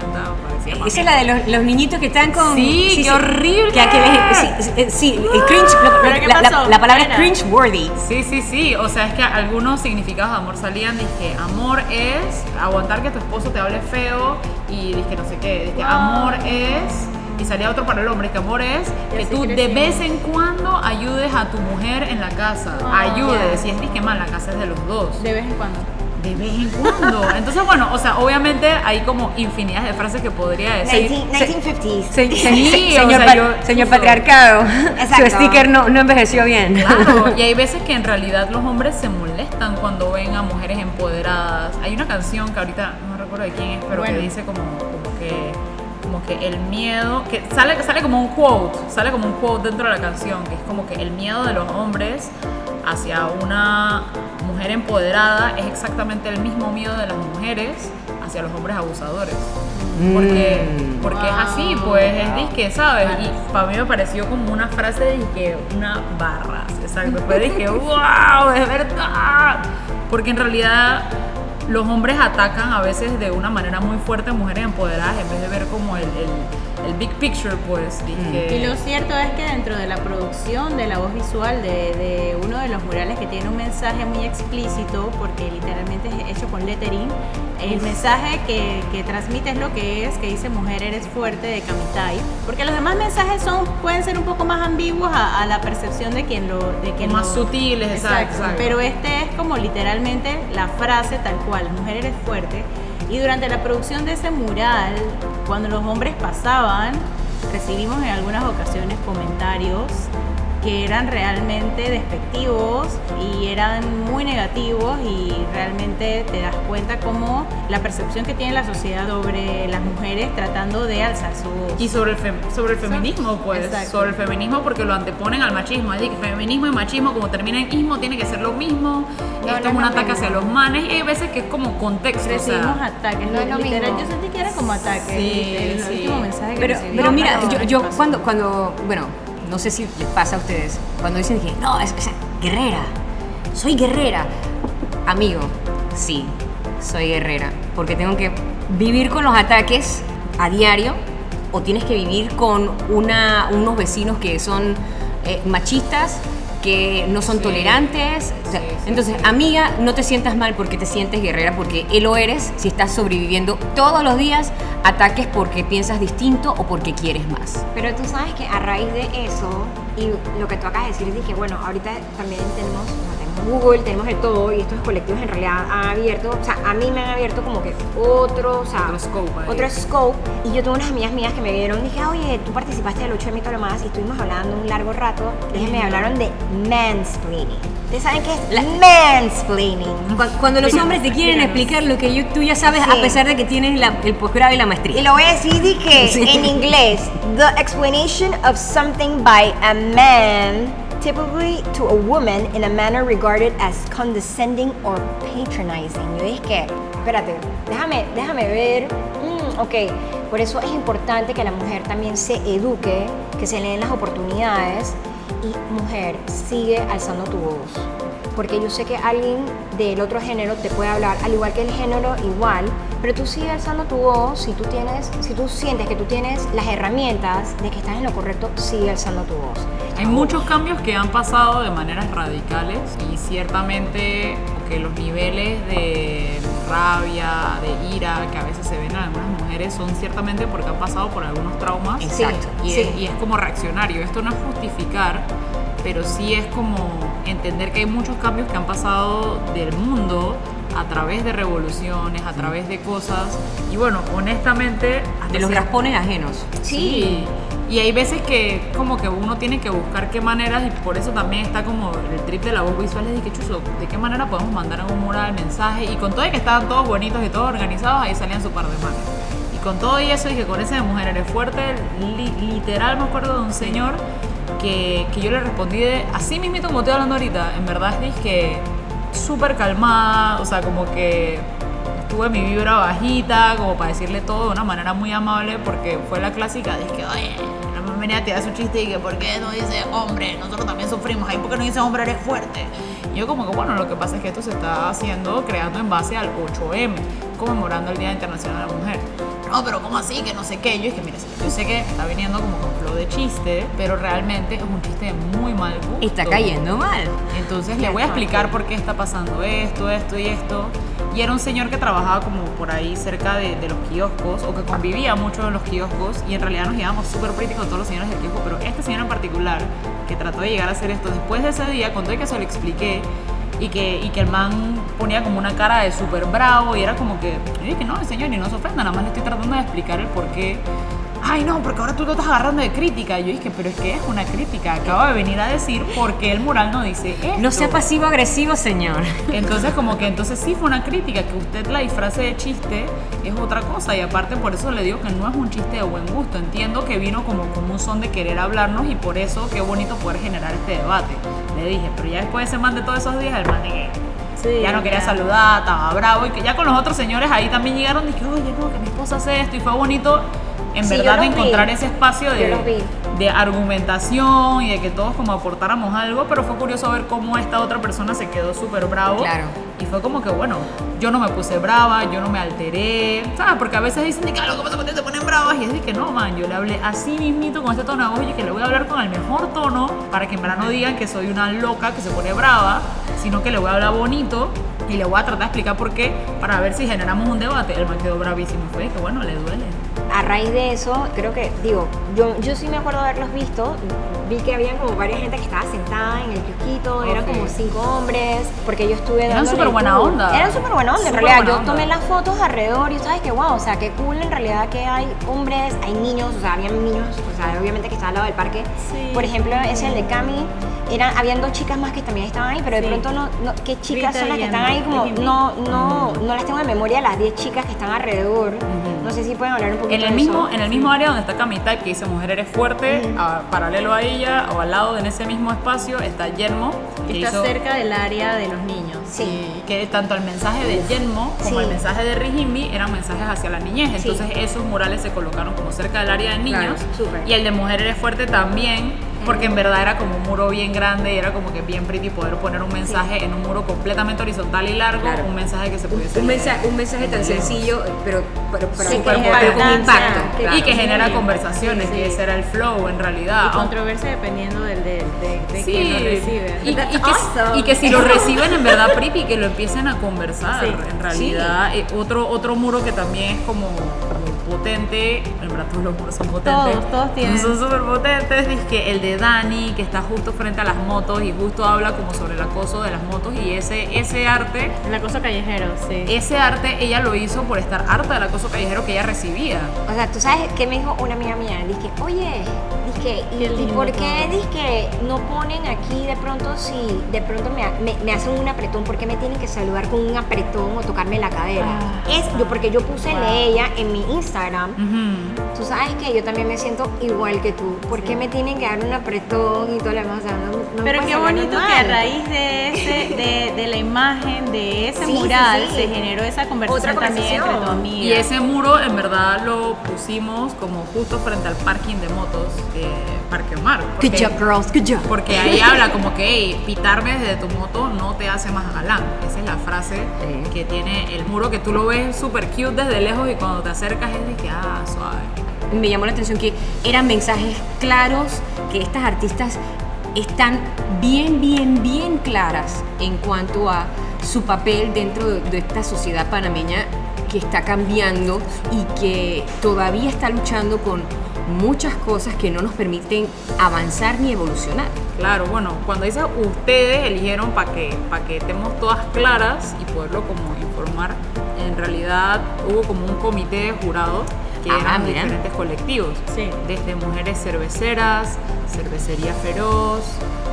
1950, parecía más Esa es la de los, los niñitos que están con... Sí, qué horrible. Que, que les- sí, sí, sí, el cringe, lo- lo- ¿Pero qué la, la- pasó? la palabra es cringe worthy. Sí, sí, sí. O sea, es que algunos significados de amor salían. Dije, amor es aguantar que tu esposo te hable feo. Y dije, no sé qué. Dije, amor es. Y salía otro para el hombre, que amor es que tú de vez en cuando ayudes a tu mujer en la casa. ayudes. Y es dije, man, la casa es de los dos. De vez en cuando. De vez en cuando. Entonces, bueno, o sea, obviamente hay como infinidad de frases que podría decir. 19- 1950s. Se- se- Sí, se- o señor, sea, pa- yo- señor justo. patriarcado, Exacto. su sticker no, no envejeció bien. Claro, y hay veces que en realidad los hombres se molestan cuando ven a mujeres empoderadas. Hay una canción que ahorita no recuerdo de quién es, pero Bueno. que dice como, como que como que el miedo, que sale, sale como un quote, sale como un quote dentro de la canción, que es como que el miedo de los hombres hacia una mujer empoderada es exactamente el mismo miedo de las mujeres hacia los hombres abusadores. Porque, Mm. porque es así, pues es disque, ¿sabes? Y para mí me pareció como una frase de que una barras, exacto. Después dije, wow, es verdad. Porque en realidad los hombres atacan a veces de una manera muy fuerte a mujeres empoderadas en vez de ver como el, el, el big picture, pues dije. Y lo cierto es que dentro de la producción de la voz visual de, de uno de los murales que tiene un mensaje muy explícito, porque literalmente es hecho con lettering, el mensaje que, que transmite es lo que es, que dice mujer eres fuerte de Kamitai, porque los demás mensajes son pueden ser un poco más ambiguos a, a la percepción de quien lo... De quien más lo- sutiles, exacto, exacto. Pero este es como literalmente la frase tal cual, mujer eres fuerte. Y durante la producción de ese mural, cuando los hombres pasaban, recibimos en algunas ocasiones comentarios que eran realmente despectivos y eran muy negativos y realmente te das cuenta cómo la percepción que tiene la sociedad sobre las mujeres tratando de alzar su voz. Y sobre el, fem- sobre el feminismo, pues. Exacto. Sobre el feminismo porque lo anteponen al machismo. Es decir, que feminismo y machismo, como termina en ismo, tiene que ser lo mismo. No, Esto no es un lo ataque hacia los manes. Y hay veces que es como contexto. o sea, Recibimos ataques, no es lo literal, mismo. yo sentí que era como ataques. Sí, el sí. último mensaje que Pero, recibí. pero No, mira, yo, ¿qué yo cuando, cuando, bueno, no sé si les pasa a ustedes, cuando dicen que no, es, guerrera, soy guerrera. Amigo, sí, soy guerrera, porque tengo que vivir con los ataques a diario o tienes que vivir con una, unos vecinos que son eh, machistas, que no son Sí. tolerantes. O sea, Sí, sí, entonces, amiga, no te sientas mal porque te sientes guerrera, porque él lo eres si estás sobreviviendo todos los días ataques porque piensas distinto o porque quieres más. Pero tú sabes que a raíz de eso, y lo que tú acabas de decir, que, bueno, ahorita también tenemos Google, tenemos de todo, y estos colectivos en realidad han abierto, o sea, a mí me han abierto como que otro, o sea, Otro scope ahí. otro scope. Y yo tuve unas amigas mías que me vieron, dije, oye, tú participaste del 8 de mito lo más, y estuvimos hablando un largo rato, ellas me hablaron de mansplaining. ¿Ustedes saben qué es mansplaining? Cu- Cuando los hombres te quieren explicar lo que yo- tú ya sabes Sí. a pesar de que tienes la- el posgrado y la Y maestría. lo voy a decir de que Sí. en inglés, the explanation of something by a man, typically to a woman in a manner regarded as condescending or patronizing. Yo dije que, espérate, déjame, déjame ver. Mm, ok, por eso es importante que la mujer también se eduque, que se le den las oportunidades y mujer, sigue alzando tu voz porque yo sé que alguien del otro género te puede hablar, al igual que el género igual, pero tú sigues alzando tu voz, si tú tienes, si tú sientes que tú tienes las herramientas de que estás en lo correcto, sigue alzando tu voz. Hay muchos cambios que han pasado de maneras radicales y ciertamente que los niveles de rabia, de ira que a veces se ven en algunas mujeres son ciertamente porque han pasado por algunos traumas. Exacto. Y, Sí. es, y es como reaccionario. Esto no es justificar, pero sí es como entender que hay muchos cambios que han pasado del mundo a través de revoluciones, a través de cosas. Y bueno, honestamente... De los raspones ajenos. Sí. Y hay veces que como que uno tiene que buscar qué maneras y por eso también está como el trip de la voz visual es de que chuzo, de qué manera podemos mandar en un mural mensaje y con todo y que estaban todos bonitos y todos organizados, ahí salían su par de manos. Con todo y eso que con ese de mujer eres fuerte, li- literal me acuerdo de un señor que, que yo le respondí de así mismito como estoy hablando ahorita, en verdad que súper calmada, o sea, como que tuve mi vibra bajita, como para decirle todo de una manera muy amable, porque fue la clásica de que, oye, no me venía a tirar su chiste y que, ¿por qué no dice hombre? Nosotros también sufrimos, ahí, ¿por qué no dice hombre? Eres fuerte. Y yo, como que, bueno, lo que pasa es que esto se está haciendo, creando en base al 8M, conmemorando el Día Internacional de la Mujer. No, pero ¿cómo así? Que no sé qué. Yo que, mire, yo sé que está viniendo como con flow de chiste, pero realmente es un chiste de muy mal gusto. Está cayendo mal. Entonces le voy a explicar por qué está pasando esto, esto y esto. Y era un señor que trabajaba como por ahí cerca de, de los kioscos o que convivía mucho en los kioscos y en realidad nos llevamos súper críticos todos los señores del kiosco, pero este señor en particular que trató de llegar a hacer esto después de ese día, con todo y que se lo expliqué y que, y que el man ponía como una cara de súper bravo y era como que, yo dije, no, señor, y no se ofenda, nada más le estoy tratando de explicar el por qué ay no, porque ahora tú lo estás agarrando de crítica. Y yo dije, pero es que es una crítica. Acabo de venir a decir por qué el mural no dice esto. No sea pasivo-agresivo, señor. Entonces, como que entonces sí fue una crítica, que usted la disfrace de chiste es otra cosa. Y aparte, por eso le digo que no es un chiste de buen gusto. Entiendo que vino como, como un son de querer hablarnos y por eso qué bonito poder generar este debate. Le dije, pero ya después de ese man de todos esos días, el man de que Sí, ya no quería saludar, estaba bravo. Y que ya con los otros señores ahí también llegaron y dije, oye, no, que mi esposa hace esto. Y fue bonito, en Sí, verdad, de los vi. encontrar ese espacio de, de argumentación y de que todos como aportáramos algo, pero fue curioso ver cómo esta otra persona se quedó súper bravo. Claro. Y fue como que, bueno, yo no me puse brava, yo no me alteré, ¿sabes? Porque a veces dicen que "Ah, lo que pasa cuando se ponen bravas y es de que no, man, yo le hablé así mismito con este tono de voz y que le voy a hablar con el mejor tono para que en verdad no digan que soy una loca que se pone brava, sino que le voy a hablar bonito y le voy a tratar de explicar por qué para ver si generamos un debate. El man quedó bravísimo fue que, bueno, le duele. a raíz de eso, creo que, digo, yo, yo sí me acuerdo de haberlos visto. Vi que había como varias gente que estaba sentada en el kiosquito, eran Ok. como cinco hombres, porque yo estuve Eran súper buena onda. Eran súper buena onda, en Súper realidad. Yo onda. tomé las fotos alrededor y sabes que, wow, o sea, qué cool en realidad que hay hombres, hay niños, o sea, habían niños, o sea, obviamente que estaba al lado del parque. Sí. Por ejemplo, ese el de Cami, eran, habían dos chicas más que también estaban ahí, pero de Sí. pronto no, no- ¿qué chicas Rita son las que están ahí? Como, no, no, no las tengo en memoria las 10 chicas que están alrededor. No sé si pueden hablar un poquito En el, de mismo, eso. en el mismo área donde está Camital, que dice Mujer Eres Fuerte, a- paralelo a ella o al lado en ese mismo espacio está Yelmo. que Está hizo- cerca del área de los niños. Sí. y que tanto el mensaje de Yelmo como Sí. el mensaje de Rijimbi eran mensajes hacia la niñez. Sí. Entonces esos murales se colocaron como cerca del área de niños. Claro, súper. y el de Mujer Eres Fuerte también, porque en verdad era como un muro bien grande y era como que bien pretty poder poner un mensaje en un muro completamente horizontal y largo, Claro. un mensaje que se pudiese Un leer. mensaje, un mensaje tan sencillo, pero, pero, pero, Sí, pero que con impacto. claro. y que genera Sí. conversaciones, Sí. que ese era el flow en realidad. Y controversia dependiendo del, de, de, de Sí, quien lo recibe. y, y que, awesome. y que si lo reciben en verdad pretty, que lo empiecen a conversar. Sí. En realidad, Eh, otro, otro muro que también es como potente, en verdad todos los muros son potentes. Todos, todos tienen. Son súper potentes. Es que el de Dani, que está justo frente a las motos y justo habla como sobre el acoso de las motos y ese, ese arte. El acoso callejero, sí. Ese arte ella lo hizo por estar harta del acoso callejero que ella recibía. O sea, tú sabes qué me dijo una amiga mía, dije, oye, ¿y, Qué y por qué dije no ponen aquí de pronto si de pronto me, me, me hacen un apretón, por qué me tienen que saludar con un apretón o tocarme la cadera? Ah. es yo porque yo puse de ella en mi Instagram. Ujú. Tú sabes que yo también me siento igual que tú. ¿Por qué me tienen que dar un apretón y todo lo demás? O sea, no- no Pero qué bonito que normal. a raíz de, ese, de, de la imagen, de ese Sí, sí, mural, sí. se generó esa conversación, Otra también entre conversación. tu amiga. Y ese muro en verdad lo pusimos como justo frente al parking de motos de Parque Omar. Good Porque- job, girls, good job. Porque ahí habla como que "Ey, pitarme desde tu moto no te hace más galán. Esa es la frase Sí. que tiene el muro que tú lo ves súper cute desde lejos y cuando te acercas es de que, ah, suave. me llamó la atención que eran mensajes claros, que estas artistas están bien, bien, bien claras en cuanto a su papel dentro de, de esta sociedad panameña que está cambiando y que todavía está luchando con muchas cosas que no nos permiten avanzar ni evolucionar. Claro, bueno, cuando dice ustedes eligieron para que, para que estemos todas claras y poderlo como informar, en realidad hubo como un comité de jurado que eran mira. diferentes colectivos. Sí. Desde Mujeres Cerveceras, Cervecería Feroz,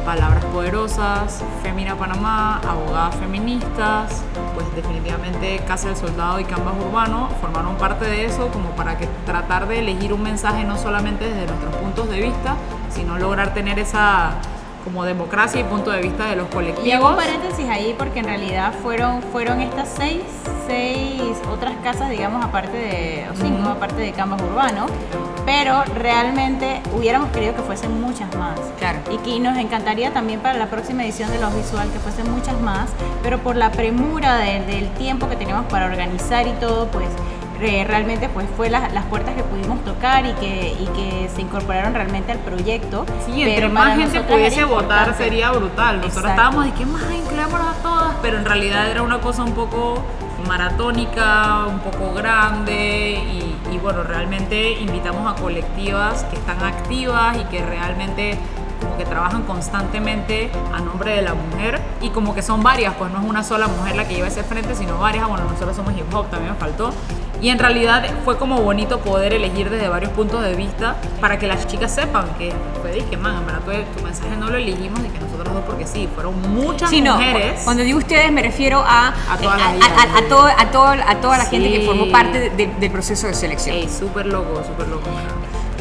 Palabras Poderosas, Femina Panamá, Abogadas Feministas, pues definitivamente Casa del Soldado y Canvas Urbano formaron parte de eso como para que tratar de elegir un mensaje no solamente desde nuestros puntos de vista, sino lograr tener esa como democracia y punto de vista de los Y hago colectivos. un paréntesis ahí porque en realidad fueron, fueron estas seis, seis otras casas, digamos, aparte de, o cinco, aparte de Canvas Urbano, pero realmente hubiéramos querido que fuesen muchas más. Claro. Y que nos encantaría también para la próxima edición de Los Visual que fuesen muchas más, pero por la premura de- del tiempo que teníamos para organizar y todo, pues realmente pues fue las, las puertas que pudimos tocar y que, y que se incorporaron realmente al proyecto. Sí, entre más gente pudiese votar sería brutal. Nosotros Exacto. estábamos de que más incluámonos a todas, pero en realidad era una cosa un poco maratónica, un poco grande y, y bueno, realmente invitamos a colectivas que están activas y que realmente como que trabajan constantemente a nombre de la mujer y como que son varias, pues no es una sola mujer la que lleva ese frente, sino varias, bueno, nosotros somos hip hop, también me faltó. Y en realidad fue como bonito poder elegir desde varios puntos de vista para que las chicas sepan que fue dije, man, en verdad tu, tu mensaje no lo elegimos y que nosotros dos porque sí, fueron muchas Sí, no, mujeres. cuando digo ustedes me refiero a, A toda la a, a- a sí. todo- a todo- a toda la gente que formó parte de- de- del proceso de selección. Ey, súper loco, súper loco.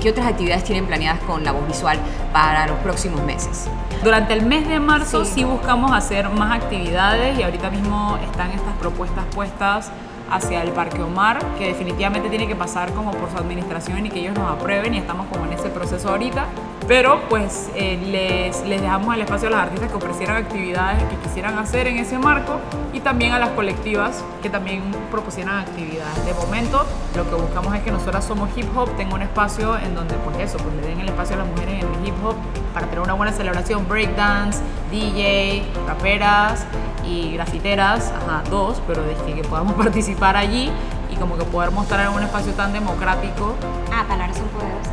¿Qué otras actividades tienen planeadas con la voz visual para los próximos meses? Durante el mes de marzo sí. Sí. buscamos hacer más actividades y ahorita mismo están estas propuestas puestas hacia el Parque Omar, que definitivamente tiene que pasar como por su administración y que ellos nos aprueben y estamos como en ese proceso ahorita. Pero pues eh, les, les dejamos el espacio a las artistas que ofrecieran actividades que quisieran hacer en ese marco y también a las colectivas que también propusieran actividades. De momento lo que buscamos es que nosotras somos hip hop, tenga un espacio en donde pues eso, pues le den el espacio a las mujeres en el hip hop para tener una buena celebración, breakdance, DJ, raperas y grafiteras, ajá, dos, pero de que, podamos participar allí y como que poder mostrar en un espacio tan democrático Ah, palabras son poderosas.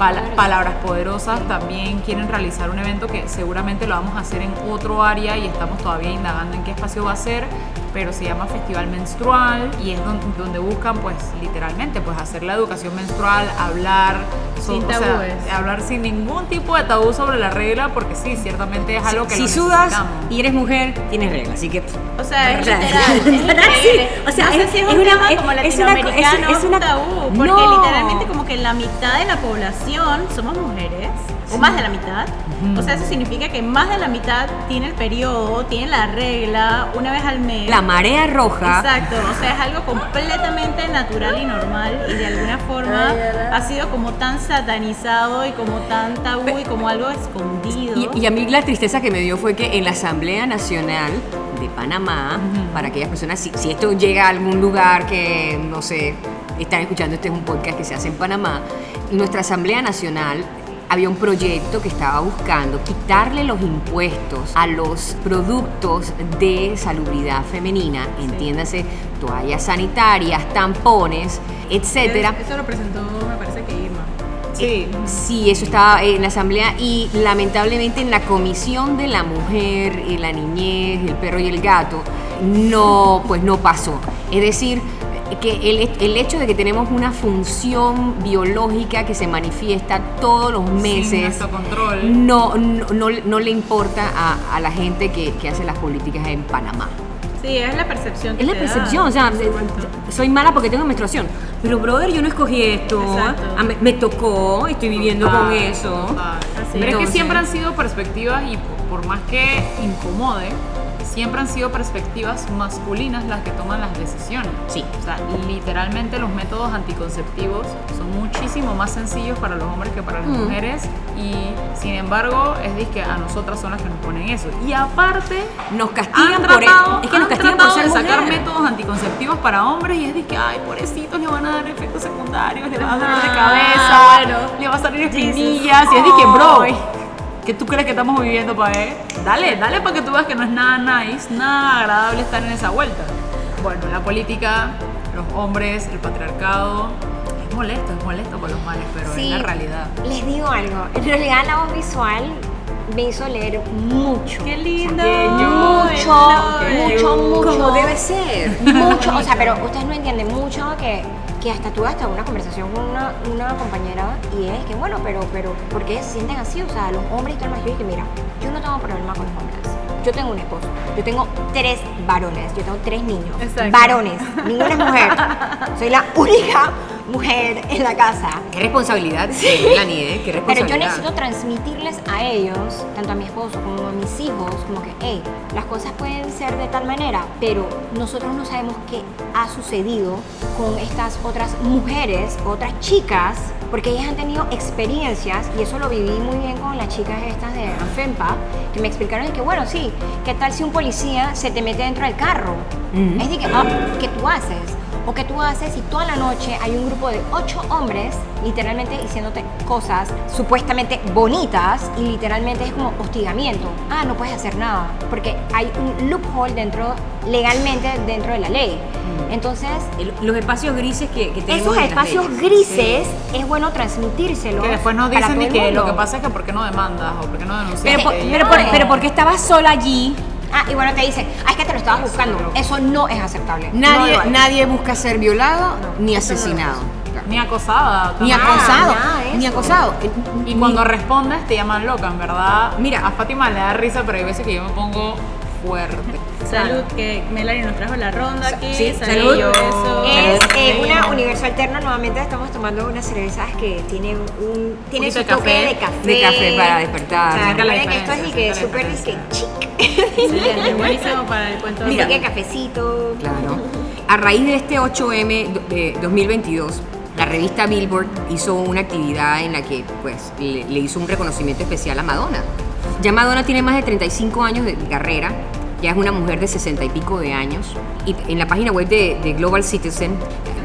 Poderosas. palabras poderosas también quieren realizar un evento que seguramente lo vamos a hacer en otro área y estamos todavía indagando en qué espacio va a ser, pero se llama Festival Menstrual y es donde, donde buscan pues literalmente pues hacer la educación menstrual, hablar Sin o sea, tabúes. hablar sin ningún tipo de tabú sobre la regla porque sí, ciertamente es algo que si lo sudas necesitamos. y eres mujer, tienes reglas. Así que. O sea, es ¿Verdad? literal, es ¿Verdad? increíble. Sí, o sea, es- si es, es un una- tema es- como es latinoamericano, es- es un tabú, porque No. literalmente como que la mitad de la población somos mujeres, o más de la mitad. O sea, eso significa que más de la mitad tiene el periodo, tiene la regla una vez al mes. La marea roja. Exacto, o sea, es algo completamente natural y normal y de alguna forma ha sido como tan satanizado y como tan tabú y como algo escondido. Y, y a mí la tristeza que me dio fue que en la Asamblea Nacional de Panamá, para aquellas personas, si, si esto llega a algún lugar que, no sé, están escuchando, este es un podcast que se hace en Panamá, nuestra Asamblea Nacional había un proyecto que estaba buscando quitarle los impuestos a los productos de salubridad femenina, entiéndase, toallas sanitarias, tampones, etcétera. Eso lo presentó, me parece que Irma. Sí, Sí, eso estaba en la asamblea y lamentablemente en la comisión de la mujer la niñez, el perro y el gato, no, pues no pasó. Es decir, que el, el hecho de que tenemos una función biológica que se manifiesta todos los sin meses, nuestro control. no, no, no, no le importa a, a la gente que, que hace las políticas en Panamá. Sí, es la percepción que Es la te da. percepción, o sea, soy mala porque tengo menstruación. Pero, brother, yo no escogí esto. Exacto. Ah, Me, me tocó, estoy viviendo con Total, eso. Así Pero es que Entonces- siempre han sido perspectivas y por, por más que incomode, siempre han sido perspectivas masculinas las que toman las decisiones. Sí. O sea, literalmente los métodos anticonceptivos son muchísimo más sencillos para los hombres que para las Mm. mujeres y sin embargo es que a nosotras son las que nos ponen eso. Y aparte Nos castigan por tratado, es que nos castigan por tratado ser de sacar mujer. métodos anticonceptivos para hombres y es de que, ay, pobrecitos, le van a dar efectos secundarios, le va a dar dolor de cabeza, bueno. le va a salir espinillas y es de que, bro, ¿qué tú crees que estamos viviendo para ver? Dale, dale para que tú veas que no es nada nice, nada agradable estar en esa vuelta. Bueno, la política, los hombres, el patriarcado, es molesto, es molesto con los males, pero es la realidad. Les digo algo. En realidad la voz visual me hizo leer mucho. Qué lindo. Mucho, Qué mucho, mucho. Como debe ser. Mucho, o sea, pero ustedes no entienden mucho que, que hasta tuve hasta una conversación con una, una compañera y es que, bueno, pero, pero, ¿por qué se sienten así? O sea, los hombres y todo lo demás. Yo dije, mira, yo no tengo problema con los hombres. Yo tengo un esposo, yo tengo tres varones, yo tengo tres niños. Exacto. Varones, ninguna es mujer. Soy la única mujer en la casa. Qué responsabilidad, Melanie, ¿eh? Qué Pero responsabilidad. yo necesito transmitirles a ellos, tanto a mi esposo como a mis hijos, como que, hey, las cosas pueden ser de tal manera, pero nosotros no sabemos qué ha sucedido con estas otras mujeres, otras chicas, porque ellas han tenido experiencias, y eso lo viví muy bien con las chicas estas de FEMPA, que me explicaron que, bueno, sí, ¿qué tal si un policía se te mete dentro del carro? Ujú. Es de que, ah, ¿qué tú haces? O que tú haces si toda la noche hay un grupo de ocho hombres literalmente diciéndote cosas supuestamente bonitas y literalmente es como hostigamiento. Ah, no puedes hacer nada porque hay un loophole dentro, legalmente dentro de la ley. Entonces, El- los espacios grises que, que tenemos esos en las espacios leyes. grises es bueno transmitírselos. Que después nos dicen que lo que pasa es que ¿por qué no demandas o por qué no denuncias? Pero, por- Y pero, ya. por- pero porque estabas sola allí, Ah, y bueno, te dicen, ah, es que te lo estabas buscando. Eso no es aceptable. No nadie, nadie busca ser violado ni no asesinado. Ni acosada. Ni acosado, nada ni acosado. Y cuando respondes te llaman loca, en verdad. Mira. a Fátima le da risa, pero hay veces que yo me pongo fuerte. Salud, que Melanie nos trajo la ronda aquí. Sí, salud. Eso. Es eh, una universo alterno. Nuevamente estamos tomando unas cervezas que tienen un tiene poquito su de toque café. de café. De café para despertar. O sea, Siente la recuerden que esto es y que súper disque chic. Excelente, buenísimo para el cuento de Mira. Que cafecito. Claro. A raíz de este 8M do- de 2022, la revista Billboard hizo una actividad en la que pues, le, le hizo un reconocimiento especial a Madonna. Ya Madonna tiene más de 35 años de carrera, ya es una mujer de 60 y pico de años. Y en la página web de, de Global Citizen,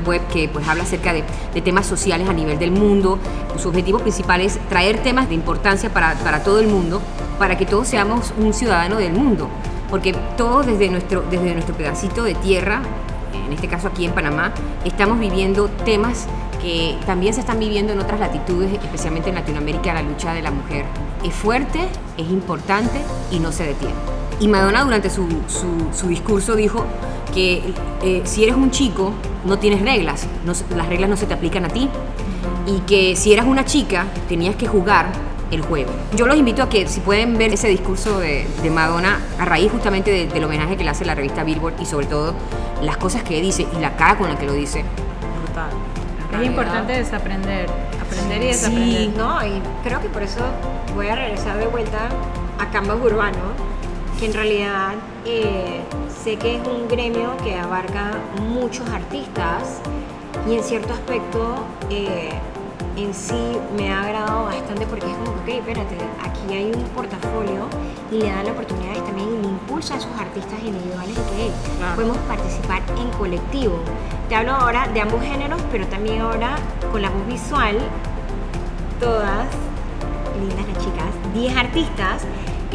web que pues habla acerca de, de temas sociales a nivel del mundo, su objetivo principal es traer temas de importancia para, para todo el mundo, para que todos seamos un ciudadano del mundo porque todos desde nuestro, desde nuestro pedacito de tierra en este caso aquí en Panamá, estamos viviendo temas que también se están viviendo en otras latitudes, especialmente en Latinoamérica, la lucha de la mujer. Es fuerte, es importante y no se detiene. Y Madonna durante su, su, discurso dijo que eh, si eres un chico no tienes reglas, las reglas no se te aplican a ti y que si eras una chica tenías que jugar el juego. Yo los invito a que si pueden ver ese discurso de, Madonna a raíz justamente del homenaje que le hace la revista Billboard y sobre todo las cosas que dice y la cara con la que lo dice. Brutal. Es importante desaprender, aprender y desaprender. Sí, no, y creo que por eso voy a regresar de vuelta a Canvas Urbano, que en realidad eh, sé que es un gremio que abarca muchos artistas y en cierto aspecto eh, en sí me ha agradado bastante porque es como, ok, espérate, aquí hay un portafolio y le dan la oportunidad también y le impulsa a esos artistas individuales de que podemos participar en colectivo. Te hablo ahora de ambos géneros, pero también ahora con la voz visual, todas, lindas las chicas, 10 artistas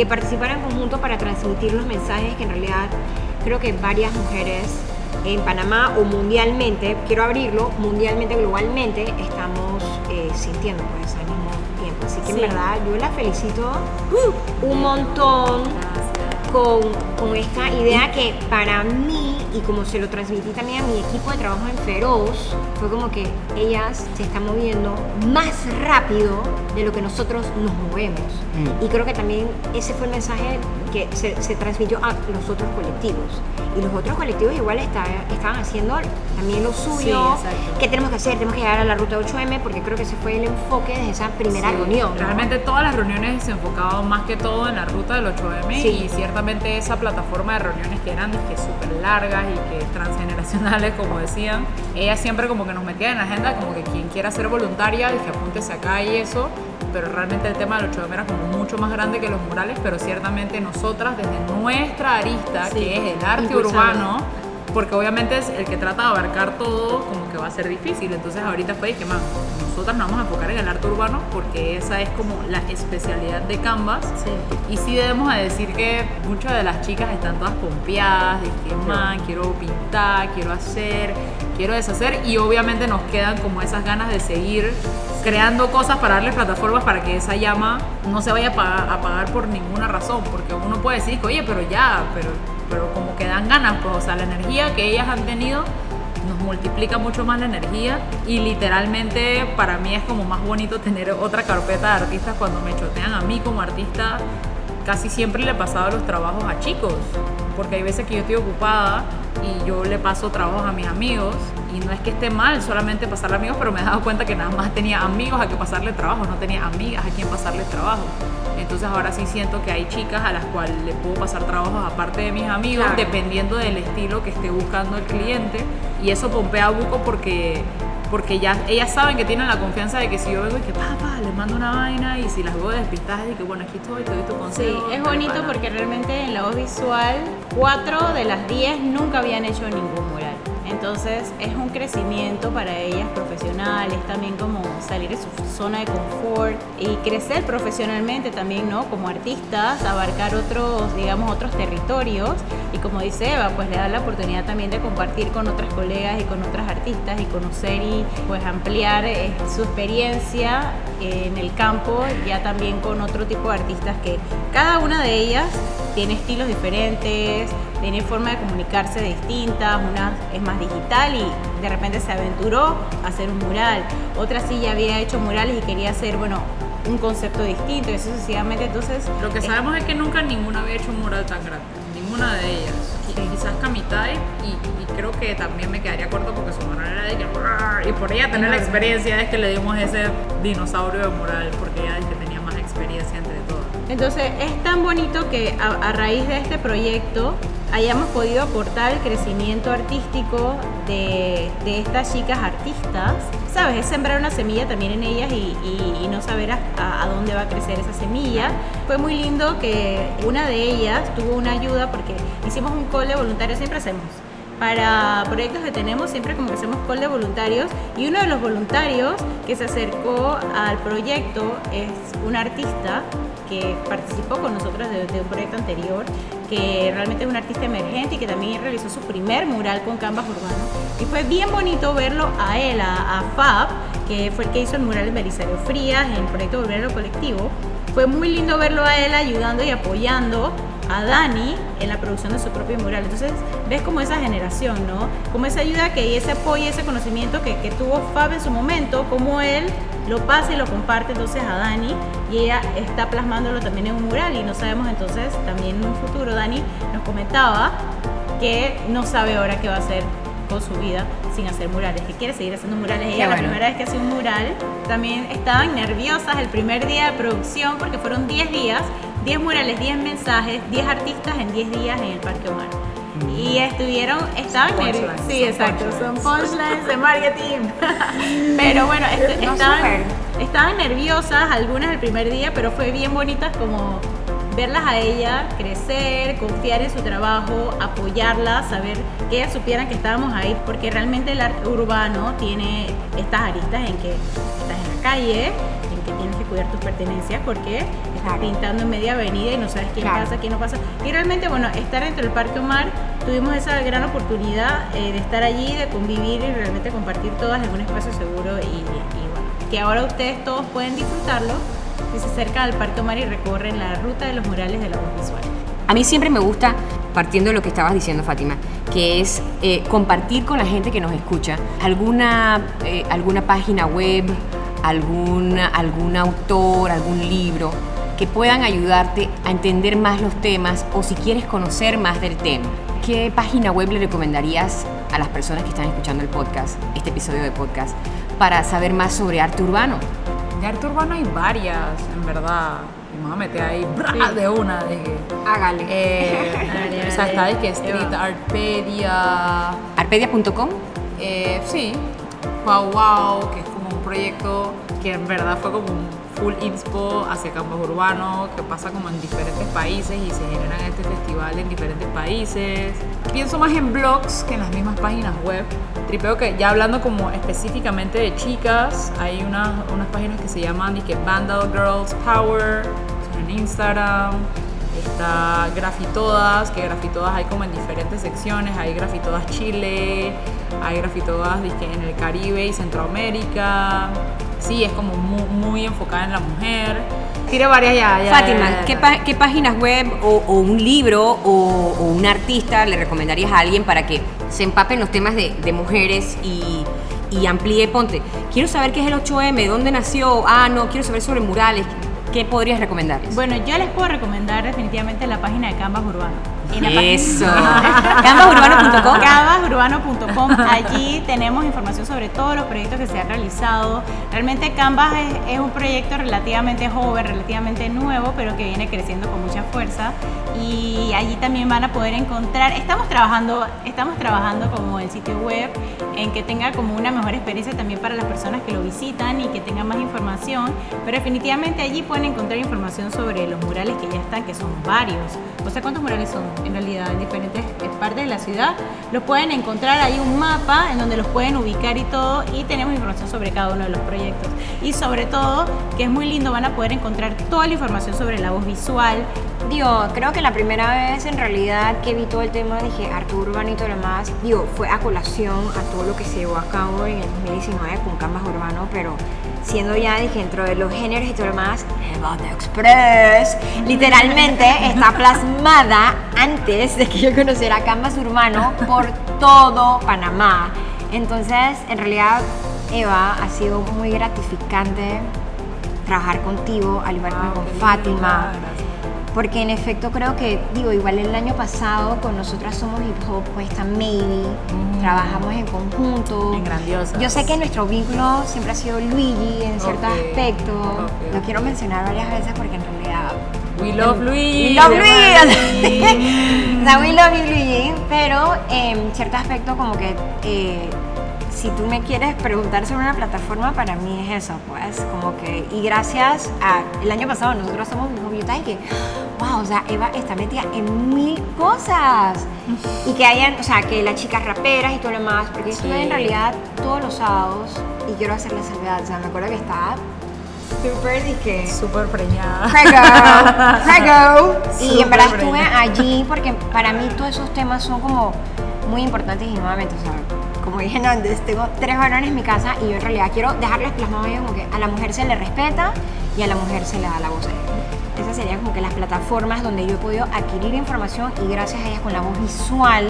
que participaron en conjunto para transmitir los mensajes que en realidad creo que varias mujeres en Panamá o mundialmente, quiero abrirlo, mundialmente, globalmente, estamos eh, sintiendo pues al mismo tiempo. Así que en verdad yo la felicito uh, un montón con, con, esta idea que para mí, y como se lo transmití también a mi equipo de trabajo en Feroz, fue como que ellas se están moviendo más rápido de lo que nosotros nos movemos. Mm. Y creo que también ese fue el mensaje que se, se transmitió a los otros colectivos. Y los otros colectivos igual estaban haciendo también lo suyo. ¿Qué tenemos que hacer? Tenemos que llegar a la ruta 8M porque creo que ese fue el enfoque de esa primera reunión. Realmente todas las reuniones se enfocaban más que todo en la ruta del 8M y ciertamente esa plataforma de reuniones que eran que súper largas y que transgeneracionales, como decían, ella siempre como que nos metía en la agenda como que quien quiera ser voluntaria, que apúntese acá y eso pero realmente el tema del 8M era como mucho más grande que los murales, pero ciertamente nosotras desde nuestra arista, que es el arte urbano, porque obviamente es el que trata de abarcar todo, como que va a ser difícil. Entonces ahorita fue que, man, nosotras nos vamos a enfocar en el arte urbano porque esa es como la especialidad de Canvas. Y sí debemos de decir que muchas de las chicas están todas pompeadas, de que, man, quiero pintar, quiero hacer, quiero deshacer. Y obviamente nos quedan como esas ganas de seguir creando cosas para darle plataformas para que esa llama no se vaya a apagar, por ninguna razón. Porque uno puede decir, oye, pero ya, pero, pero como que dan ganas, pues, o sea, la energía que ellas han tenido multiplica mucho más la energía y literalmente para mí es como más bonito tener otra carpeta de artistas cuando me chotean a mí como artista. Casi siempre le he pasado los trabajos a chicos, porque hay veces que yo estoy ocupada y yo le paso trabajos a mis amigos y no es que esté mal solamente pasarle amigos, pero me he dado cuenta que nada más tenía amigos a que pasarle trabajo, no tenía amigas a quien pasarle trabajo. Entonces ahora sí siento que hay chicas a las cuales le puedo pasar trabajos aparte de mis amigos, dependiendo del estilo que esté buscando el cliente. Y eso pompea a Buco porque porque ya ellas saben que tienen la confianza de que si yo vengo y que papá les mando una vaina y si las veo despistadas y que bueno aquí estoy te doy tu consejo sí es bonito porque realmente en la voz visual cuatro de las diez nunca habían hecho ningún mural entonces es un crecimiento para ellas profesionales, también como salir de su zona de confort y crecer profesionalmente también, ¿no? Como artistas, abarcar otros, digamos, otros territorios y como dice Eva, pues le da la oportunidad también de compartir con otras colegas y con otras artistas y conocer y pues ampliar eh, su experiencia en el campo ya también con otro tipo de artistas que cada una de ellas tiene estilos diferentes, tiene forma de comunicarse distintas, una es más digital y de repente se aventuró a hacer un mural, otra sí ya había hecho murales y quería hacer, bueno, un concepto distinto y eso sucesivamente, entonces... Lo que sabemos es que nunca ninguna había hecho un mural tan grande, ninguna de ellas. Quizás Kamitai y, y, creo que también me quedaría corto porque su mural era de que... Y por ella tener la experiencia es que le dimos ese dinosaurio de mural porque ella experiencia entre todos. Entonces es tan bonito que a raíz de este proyecto hayamos podido aportar el crecimiento artístico de, estas chicas artistas. ¿Sabes? Es sembrar una semilla también en ellas y, no saber a, dónde va a crecer esa semilla. Fue muy lindo que una de ellas tuvo una ayuda porque hicimos un call de voluntarios, siempre hacemos. Para proyectos que tenemos, siempre como que hacemos call de voluntarios y uno de los voluntarios que se acercó al proyecto es un artista que participó con nosotros de, de un proyecto anterior que realmente es un artista emergente y que también realizó su primer mural con Canvas Urbano. Y fue bien bonito verlo a él, a, Fab, que fue el que hizo el mural en Belisario Frías, en el proyecto Obrero Colectivo. Fue muy lindo verlo a él ayudando y apoyando a Dani en la producción de su propio mural. Entonces, ves como esa generación, ¿no? Como esa ayuda que y ese apoyo, ese conocimiento que, que tuvo Fab en su momento, como él lo pasa y lo comparte entonces a Dani y ella está plasmándolo también en un mural y no sabemos entonces también en un futuro Dani nos comentaba que no sabe ahora qué va a hacer con su vida sin hacer murales, que quiere seguir haciendo murales. Ella la primera vez que hace un mural también estaban nerviosas el primer día de producción porque fueron 10 días, 10 murales, 10 mensajes, 10 artistas en 10 días en el Parque Omar. Y estuvieron, estaban nerviosas. Sí, exacto, son punchlines de marketing. pero bueno, estaban, estaban nerviosas algunas el primer día, pero fue bien bonitas como verlas a ella crecer, confiar en su trabajo, apoyarlas, saber que ellas supieran que estábamos ahí, porque realmente el arte urbano tiene estas aristas en que estás en la calle, tienes que cuidar tus pertenencias porque estás pintando en media avenida y no sabes quién pasa, quién no pasa. Y realmente, bueno, estar dentro del Parque Omar, tuvimos esa gran oportunidad eh, de estar allí, de convivir y realmente compartir todas en un espacio seguro y, y bueno, que ahora ustedes todos pueden disfrutarlo que se acerca al Parque Omar y recorren la ruta de los murales de la voz visual. A mí siempre me gusta, partiendo de lo que estabas diciendo, Fátima, que es eh, compartir con la gente que nos escucha alguna, eh, alguna página web, algún, algún autor, algún libro que puedan ayudarte a entender más los temas o si quieres conocer más del tema. ¿Qué página web le recomendarías a las personas que están escuchando el podcast, este episodio de podcast, para saber más sobre arte urbano? De arte urbano hay varias, en verdad. voy a meter ahí de una. De que, Hágale. Eh, o sea, está de que Street Artpedia. ¿Arpedia.com? Eh, sí. Wow Wow, que proyecto que en verdad fue como un full inspo hacia campos urbanos, que pasa como en diferentes países y se generan este festival en diferentes países. Pienso más en blogs que en las mismas páginas web. Tripeo que ya hablando como específicamente de chicas, hay unas, unas páginas que se llaman que Vandal Girls Power, en Instagram. Está Grafitodas, que Grafitodas hay como en diferentes secciones. Hay Grafitodas Chile, hay Grafitodas en el Caribe y Centroamérica sí, es como muy, enfocada en la mujer. Tiene varias ya. ya Fátima, ¿qué, páginas web o, un libro o, un artista le recomendarías a alguien para que se empapen los temas de, mujeres y, y amplíe? Ponte, quiero saber qué es el 8M, dónde nació, ah, no, quiero saber sobre murales. ¿Qué podrías recomendarles? Bueno, yo les puedo recomendar definitivamente la página de Canvas Urbano eso. Canvasurbano.com. Canvasurbano.com. Allí tenemos información sobre todos los proyectos que se han realizado. Realmente Canvas es, un proyecto relativamente joven, relativamente nuevo, pero que viene creciendo con mucha fuerza. Y allí también van a poder encontrar. Estamos trabajando, estamos trabajando como el sitio web en que tenga como una mejor experiencia también para las personas que lo visitan y que tengan más información. Pero definitivamente allí pueden encontrar información sobre los murales que ya están, que son varios. O sea, ¿cuántos murales son? En realidad en diferentes partes de la ciudad. Los pueden encontrar, hay un mapa en donde los pueden ubicar y todo y tenemos información sobre cada uno de los proyectos. Y sobre todo, que es muy lindo, van a poder encontrar toda la información sobre la voz visual. Digo, creo que la primera vez en realidad que vi todo el tema, dije Arturo Urbano y todo lo demás, digo, fue a colación a todo lo que se llevó a cabo en el 2019 con Canvas Urbano, pero siendo ya, dije, dentro de los géneros y todo lo demás, Nevada Express literalmente está plasmada antes de que yo conociera Canvas Urbano por todo Panamá. Entonces, en realidad, Eva, ha sido muy gratificante trabajar contigo, al igual que ah, con Fátima. Porque en efecto creo que, digo, igual el año pasado con nosotras somos hip hop, pues está Maybe, trabajamos en conjunto. En grandiosa. Yo sé que nuestro vínculo siempre ha sido Luigi en cierto aspecto. Lo quiero mencionar varias veces porque en realidad. We love Luigi. We love Luigi. we love Luigi. Pero en cierto aspecto, como que. Eh, si tú me quieres preguntar sobre una plataforma, para mí es eso, pues, como que, y gracias a, el año pasado nosotros somos un y que, wow, o sea, Eva está metida en mil cosas. Y que hayan, o sea, que las chicas raperas y todo lo demás, porque estuve en realidad todos los sábados, y quiero hacerle salvedad, o sea, me acuerdo que estaba súper dije Súper preñada. Prego, prego. Y en verdad estuve allí porque para mí todos esos temas son como muy importantes y nuevamente, o sea, como dije antes, tengo tres varones en mi casa y yo en realidad quiero dejarles plasmado ahí como que a la mujer se le respeta y a la mujer se le da la voz. Esas serían como que las plataformas donde yo he podido adquirir información y gracias a ellas con la voz visual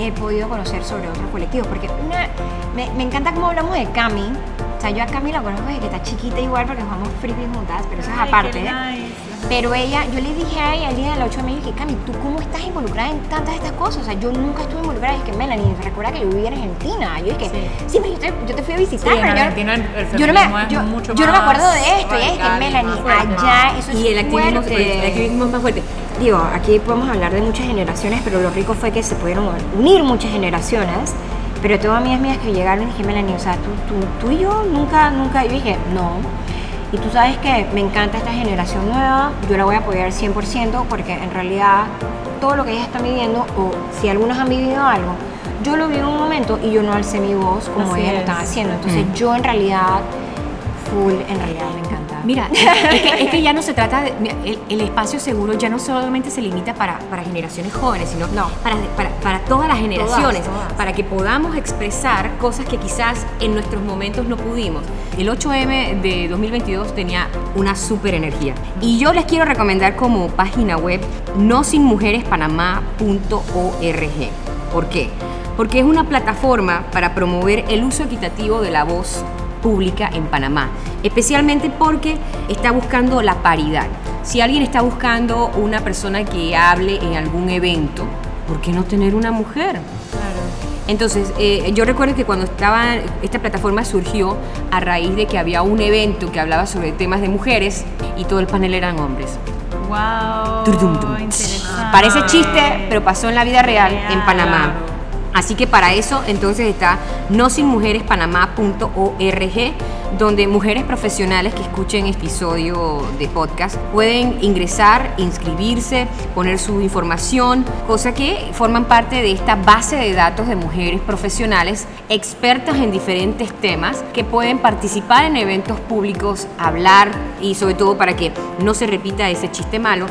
he podido conocer sobre otros colectivos. Porque una, me, me encanta cómo hablamos de Cami. O sea, yo a Cami la conozco desde que está chiquita igual porque jugamos frisbee juntas, pero eso es aparte. qué nice. Pero ella, yo le dije a ella el día de la 8 de mayo, dije, Cami, ¿tú cómo estás involucrada en tantas de estas cosas? O sea, yo nunca estuve involucrada. Es que Melanie, recuerda que yo vivía en Argentina. Yo dije, Sí. sí, pero yo te, yo te fui a visitar. Sí, en pero yo- el- no me, yo, mucho yo no me acuerdo de esto. Y es que Melanie, fuerte. allá, eso es Y el activismo, fuerte. el activismo es más fuerte. Digo, aquí podemos hablar de muchas generaciones, pero lo rico fue que se pudieron unir muchas generaciones. Pero tengo amigas mías que llegaron y dije, Melanie, o sea, tú, tú, tú y yo nunca, nunca, yo dije, no. Y tú sabes que me encanta esta generación nueva, yo la voy a apoyar 100% porque en realidad todo lo que ellas están viviendo, o si algunas han vivido algo, yo lo viví en un momento y yo no alcé mi voz como Así ellas lo es. están haciendo. Entonces yo en realidad, full, en realidad me encanta. Mira, es que, es que ya no se trata de. El, el espacio seguro ya no solamente se limita para, para generaciones jóvenes, sino No. para, para, para todas las generaciones, todas. para que podamos expresar cosas que quizás en nuestros momentos no pudimos. El 8M de 2022 tenía una super energía. Y yo les quiero recomendar como página web nosinmujerespanamá.org. ¿Por qué? Porque es una plataforma para promover el uso equitativo de la voz pública en Panamá, especialmente porque está buscando la paridad. Si alguien está buscando una persona que hable en algún evento, ¿por qué no tener una mujer? Entonces, eh, yo recuerdo que cuando estaba, esta plataforma surgió a raíz de que había un evento que hablaba sobre temas de mujeres y todo el panel eran hombres. Wow. Parece chiste, pero pasó en la vida real en. Panamá. Así que para eso entonces está nosinmujerespanamá.org, donde mujeres profesionales que escuchen este episodio de podcast pueden ingresar, inscribirse, poner su información, cosa que forman parte de esta base de datos de mujeres profesionales expertas en diferentes temas que pueden participar en eventos públicos, hablar y sobre todo para que no se repita ese chiste malo.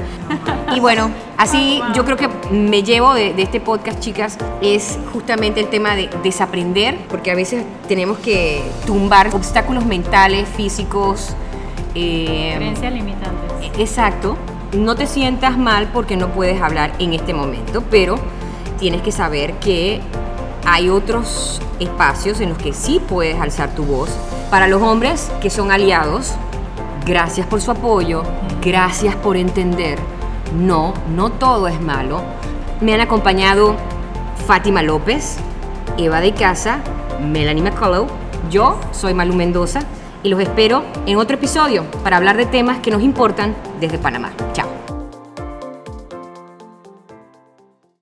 Y bueno, así yo creo que me llevo de, de este podcast, chicas, es justamente el tema de desaprender, porque a veces tenemos que tumbar obstáculos mentales, físicos. eh, Creencias limitantes. Exacto. No te sientas mal porque no puedes hablar en este momento, pero tienes que saber que hay otros espacios en los que sí puedes alzar tu voz. Para los hombres que son aliados, gracias por su apoyo, gracias por entender. No, no todo es malo. Me han acompañado Fátima López, Eva de Casa, Melanie McCullough, yo soy Malu Mendoza y los espero en otro episodio para hablar de temas que nos importan desde Panamá. Chao.